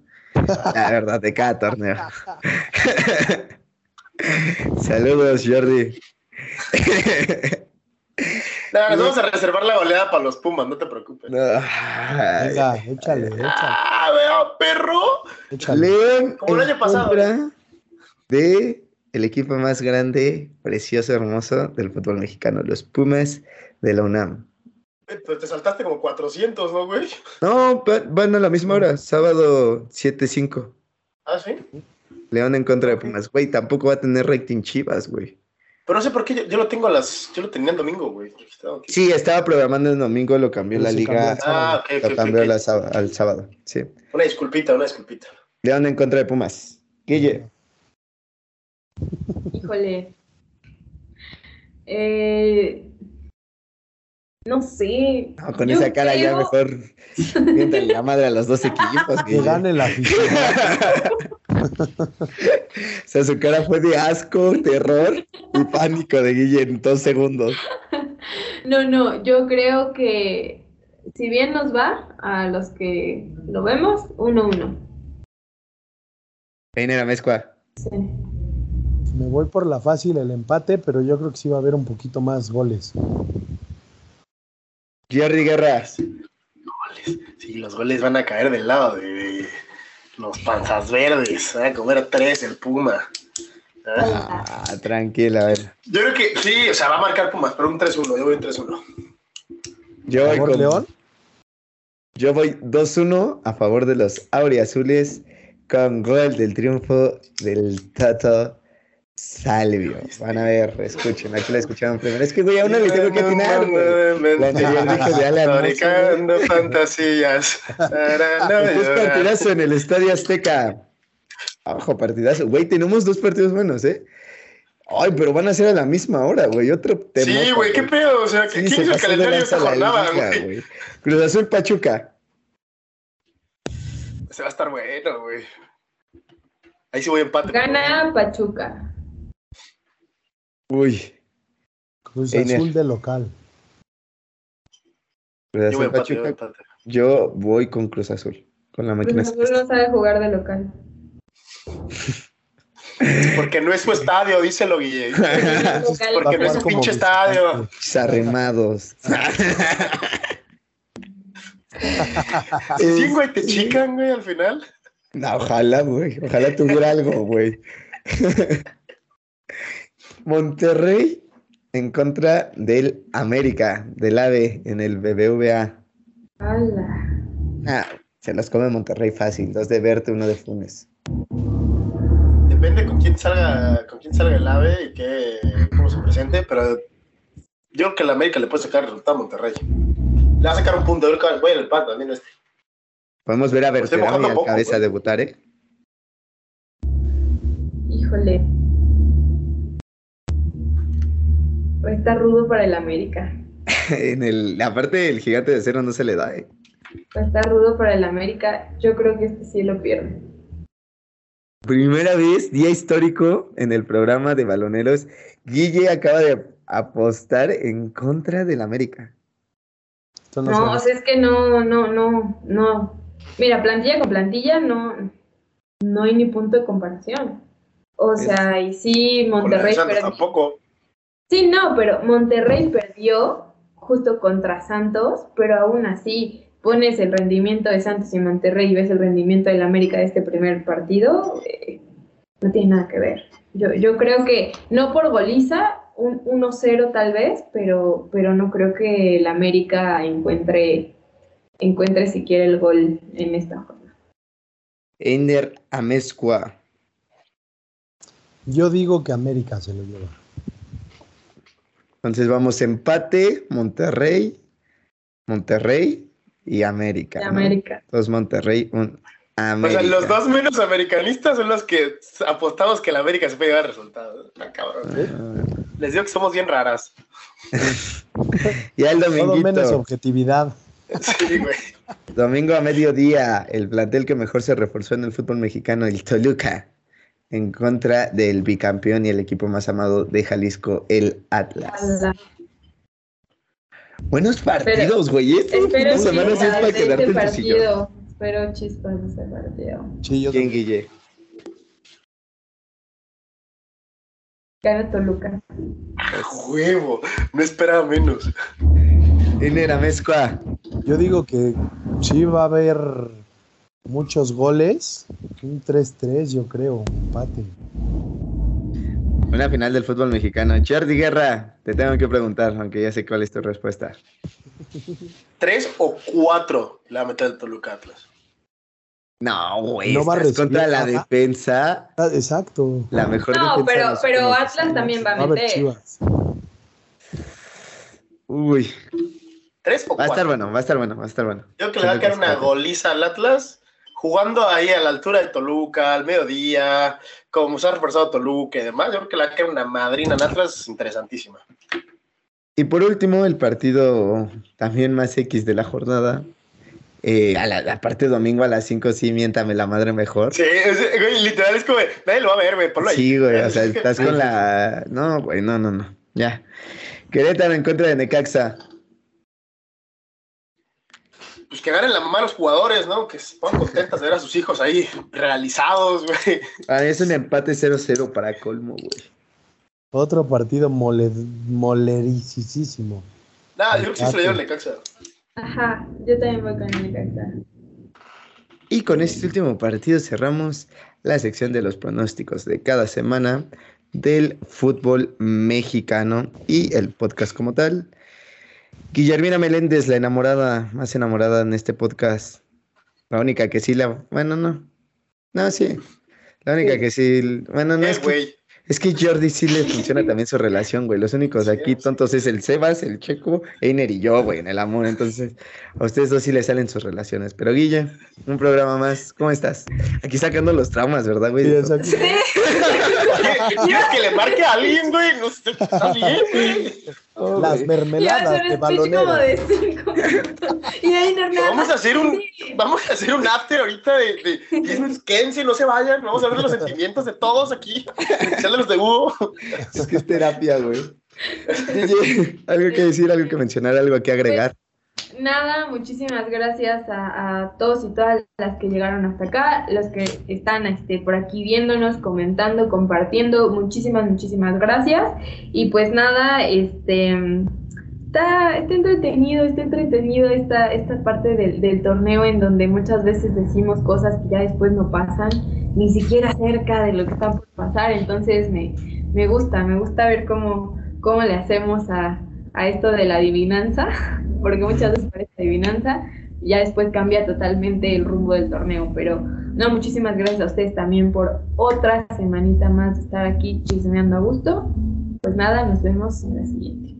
La verdad, de cada torneo. Saludos, Jordi. Nos vamos a reservar la goleada para los Pumas, no te preocupes. Ay. Venga, échale, échale, ¡Ah, veo, perro! échale. León Como el año pasado. contra de el equipo más grande, precioso, hermoso del fútbol mexicano, los Pumas de la UNAM. Te saltaste como 400, ¿no, güey? No, va- van a la misma hora, sábado 7-5. Ah, sí. León en contra de Pumas. Güey, tampoco va a tener rating Chivas, güey. Pero no sé por qué yo, yo lo tengo a las. Yo lo tenía el domingo, güey. Sí, estaba programando el domingo, lo cambió la liga, cambió Ah, ok, ok, lo cambió ok. la sába- al sábado. Sí. Una disculpita, una disculpita. León en contra de Pumas. Guille, híjole. Eh, no sé. No, con Yo esa cara ya creo- mejor miéntale la madre a los dos equipos. Que gane la afición. O sea, su cara fue de asco, terror y pánico de Guille en dos segundos. No, no, yo creo que si bien nos va a los que lo vemos, 1-1. Peine la mezcla. Sí. Me voy por la fácil, el empate, pero yo creo que sí va a haber un poquito más goles. Jerry Guerra. Goles. Sí, los goles van a caer del lado de, de los panzas verdes. Van a comer a tres el Puma. ¿Ah? Ah, tranquila, a ver. Yo creo que sí, o sea, va a marcar Pumas, pero un 3-1. Yo voy 3-1. Yo voy, ¿Favor, con- León? yo voy 2-1 a favor de los auriazules con gol del triunfo del Tato Salvio. Van a ver, escuchen, aquí la escucharon primero. Es que, güey, a uno le tengo que atinar, güey. La anterior dije de Alan Fabricando fantasías. Para no Es llorar. partidazo en el Estadio Azteca. Ojo, partidazo. Güey, tenemos dos partidos buenos, ¿eh? Ay, pero van a ser a la misma hora, güey. Otro tema. Sí, güey, qué pedo. O sea, Sí, ¿quién se hizo el calendario de esta la jornada, güey. Cruz Azul Pachuca. Se va a estar bueno, güey. Ahí sí voy a empate. Gana Pachuca. Uy, Cruz Einer. Azul de local. Cruz Yo voy a Azul empate, yo voy a Pachuca. empate. Yo voy con Cruz Azul. Con la máquina. Cruz Azul no sabe jugar de local. Porque no es su estadio, díselo, Guille. Porque no es su pinche estadio. Arremados. Sí, güey, te chican, güey, al final. No, ojalá, güey. Ojalá tuviera algo, güey. Monterrey en contra del América, del AVE en el BBVA. Ala. Ah, se los come Monterrey fácil. Dos de Verte, uno de Funes. Depende con quién salga, con quién salga el ave y qué, cómo se presente, pero yo creo que el América le puede sacar el resultado a Monterrey. Le va a sacar un punto, yo creo que voy en el pan también este. Podemos ver a Pues Berterame mojando al poco, cabeza güey. debutar, ¿eh? Híjole. Está rudo para el América. En el, aparte el gigante de cero no se le da, ¿eh? Está rudo para el América. Yo creo que este sí lo pierde. Primera vez, día histórico en el programa de baloneros. Guille acaba de apostar en contra del América. No No, o sea, es que no, no, no, no. Mira, plantilla con plantilla no, no hay ni punto de comparación. O sea, y sí, Con Monterrey Santos perdió. tampoco. Sí, no, pero Monterrey perdió justo contra Santos, pero aún así pones el rendimiento de Santos y Monterrey y ves el rendimiento del América de este primer partido, eh, no tiene nada que ver. Yo, yo creo que no por goliza, un 1-0 tal vez, pero, pero no creo que el América encuentre, encuentre siquiera el gol en esta jornada. Ender Amezcua. Yo digo que América se lo lleva. Entonces vamos empate, Monterrey, Monterrey y América. De ¿no? América. Dos Monterrey, un O América. sea, los dos menos americanistas son los que apostamos que el América se puede llevar el resultado. Ah, cabrón. Ah, Les digo que somos bien raras. Ya el Todo menos objetividad. Sí, güey. domingo a mediodía, el plantel que mejor se reforzó en el fútbol mexicano, el Toluca, en contra del bicampeón y el equipo más amado de Jalisco, el Atlas. Buenos partidos, güey. Este fin Espero de semana sí es para quedarte este en partido. Espero chispas de ese partido. Sí, yo ¿Quién, Guille? Gana Toluca. A huevo. No esperaba menos. Ender Amezcua. Yo digo que sí va a haber muchos goles. Un 3-3, yo creo, empate. Una final del fútbol mexicano. Jordi Guerra, te tengo que preguntar, aunque ya sé cuál es tu respuesta. ¿Tres o cuatro le va a meter el Toluca Atlas? No, güey. No va a estás contra la defensa. Ah, exacto. La mejor No, defensa pero, de pero Atlas también va a meter. chivas. Uy, ¿Tres o va a cuatro? estar bueno, va a estar bueno, va a estar bueno. Yo creo que le va a caer una goliza al Atlas, jugando ahí a la altura de Toluca, al mediodía, como se ha reforzado Toluca y demás. Yo creo que le va a caer una madrina al Atlas interesantísima. Y por último, el partido también más X de la jornada. Eh, a la, parte domingo a las 5, sí, miéntame la madre mejor. Sí, güey, literal es como, nadie lo va a ver, güey, ponlo ahí. Sí, güey, o sea, estás con la... No, güey, no, no, no, ya. Querétaro en contra de Necaxa. Pues que ganen la mamá a los jugadores, ¿no? Que se pongan contentas de ver a sus hijos ahí realizados, güey. Ah, es un empate 0-0 para colmo, güey. Otro partido mole, molericísimo. Nada, yo creo que sí se le dio el Necaxa. Ajá, yo también voy con el Necaxa. Y con este último partido cerramos la sección de los pronósticos de cada semana del fútbol mexicano y el podcast como tal. Guillermina Meléndez, la enamorada, más enamorada en este podcast. La única que sí la. Bueno, no. No, sí. La única que sí. Bueno, no es. Que, es que Jordi sí le funciona también su relación, güey. Los únicos aquí tontos es el Sebas, el Checo, Einer y yo, güey, en el amor. Entonces, a ustedes dos sí les salen sus relaciones. Pero Guille, un programa más. ¿Cómo estás? Aquí sacando los traumas, ¿verdad, güey? Sí. ¿Quieres que le marque a alguien, güey? No sé, está bien, güey. Oh, Las mermeladas de balonera. De y ahí vamos a hacer un vamos a hacer un after ahorita de, de quédense, no se vayan, vamos a ver los sentimientos de todos aquí, especial de los de Hugo. Es que es terapia, güey. algo que decir, algo que mencionar, algo que agregar. Nada, muchísimas gracias a, todos y todas las que llegaron hasta acá, los que están este, por aquí viéndonos, comentando, compartiendo, muchísimas, muchísimas gracias. Y pues nada, este está, está entretenido, está entretenido esta, esta parte del, del, torneo en donde muchas veces decimos cosas que ya después no pasan, ni siquiera cerca de lo que está por pasar. Entonces me, me gusta, me gusta ver cómo, cómo le hacemos a, a esto de la adivinanza, porque muchas veces parece adivinanza, ya después cambia totalmente el rumbo del torneo. Pero no, muchísimas gracias a ustedes también por otra semanita más de estar aquí chismeando a gusto. Pues nada, nos vemos en la siguiente.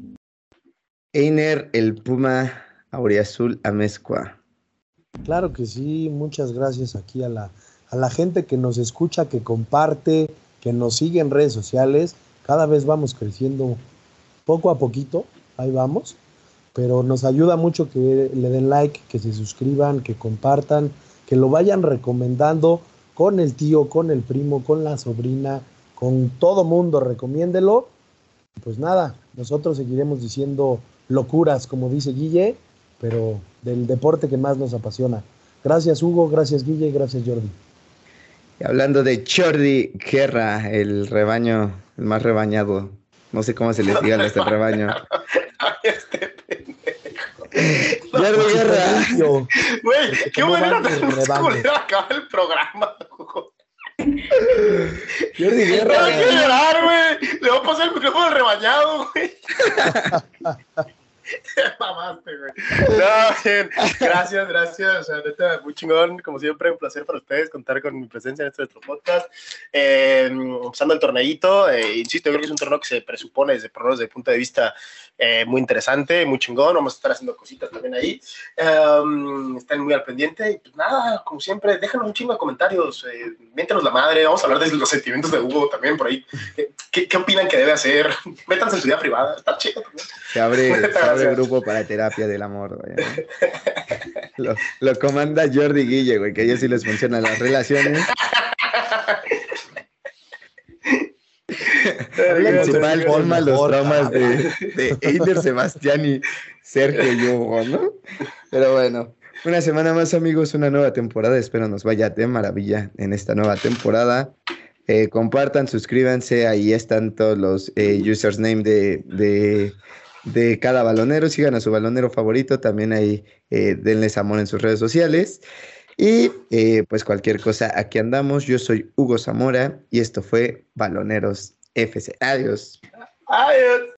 Einer, el Puma Auriazul Amezcua. Claro que sí, muchas gracias aquí a la, a la gente que nos escucha, que comparte, que nos sigue en redes sociales. Cada vez vamos creciendo poco a poquito ahí vamos. Pero nos ayuda mucho que le den like, que se suscriban, que compartan, que lo vayan recomendando con el tío, con el primo, con la sobrina, con todo mundo, recomiéndelo. Pues nada, nosotros seguiremos diciendo locuras, como dice Guille, pero del deporte que más nos apasiona. Gracias Hugo, gracias Guille, gracias Jordi. Y hablando de Jordi Guerra, el rebaño, el más rebañado, no sé cómo se les diga a este rebaño. este pendejo. Jordi Guerra. Güey, qué manera de acabar el programa, Jordi Guerra. Voy a llorar, güey. Le voy a pasar el micrófono al rebañado, güey. Mamaste, güey. No, bien. Gracias, gracias. O sea, neta, muy chingón. Como siempre, un placer para ustedes contar con mi presencia en este nuestro podcast. Eh, empezando el torneito, eh, insisto, yo creo que es un torneo que se presupone desde, desde el punto de vista eh, muy interesante, muy chingón. Vamos a estar haciendo cositas también ahí. Um, están muy al pendiente. Y pues nada, como siempre, déjanos un chingo de comentarios. Eh, miéntenos la madre. Vamos a hablar de los sentimientos de Hugo también por ahí. ¿Qué, qué opinan que debe hacer? Métanse en su vida privada. Está chido también. Se abre, se abre grupo para terapia del amor. Lo, lo, comanda Jordi Guille, güey, que a ellos sí les funcionan las relaciones. principal forma los traumas de, de Eider, Sebastián y Sergio y ¿no? Pero bueno, una semana más, amigos, una nueva temporada. Espero nos vaya de maravilla en esta nueva temporada. Eh, compartan, suscríbanse, ahí están todos los eh, users name de, de, de, cada balonero. Sigan a su balonero favorito, también ahí eh, denles amor en sus redes sociales. Y eh, pues cualquier cosa, aquí andamos. Yo soy Hugo Zamora y esto fue Baloneros FC. Adiós. Adiós.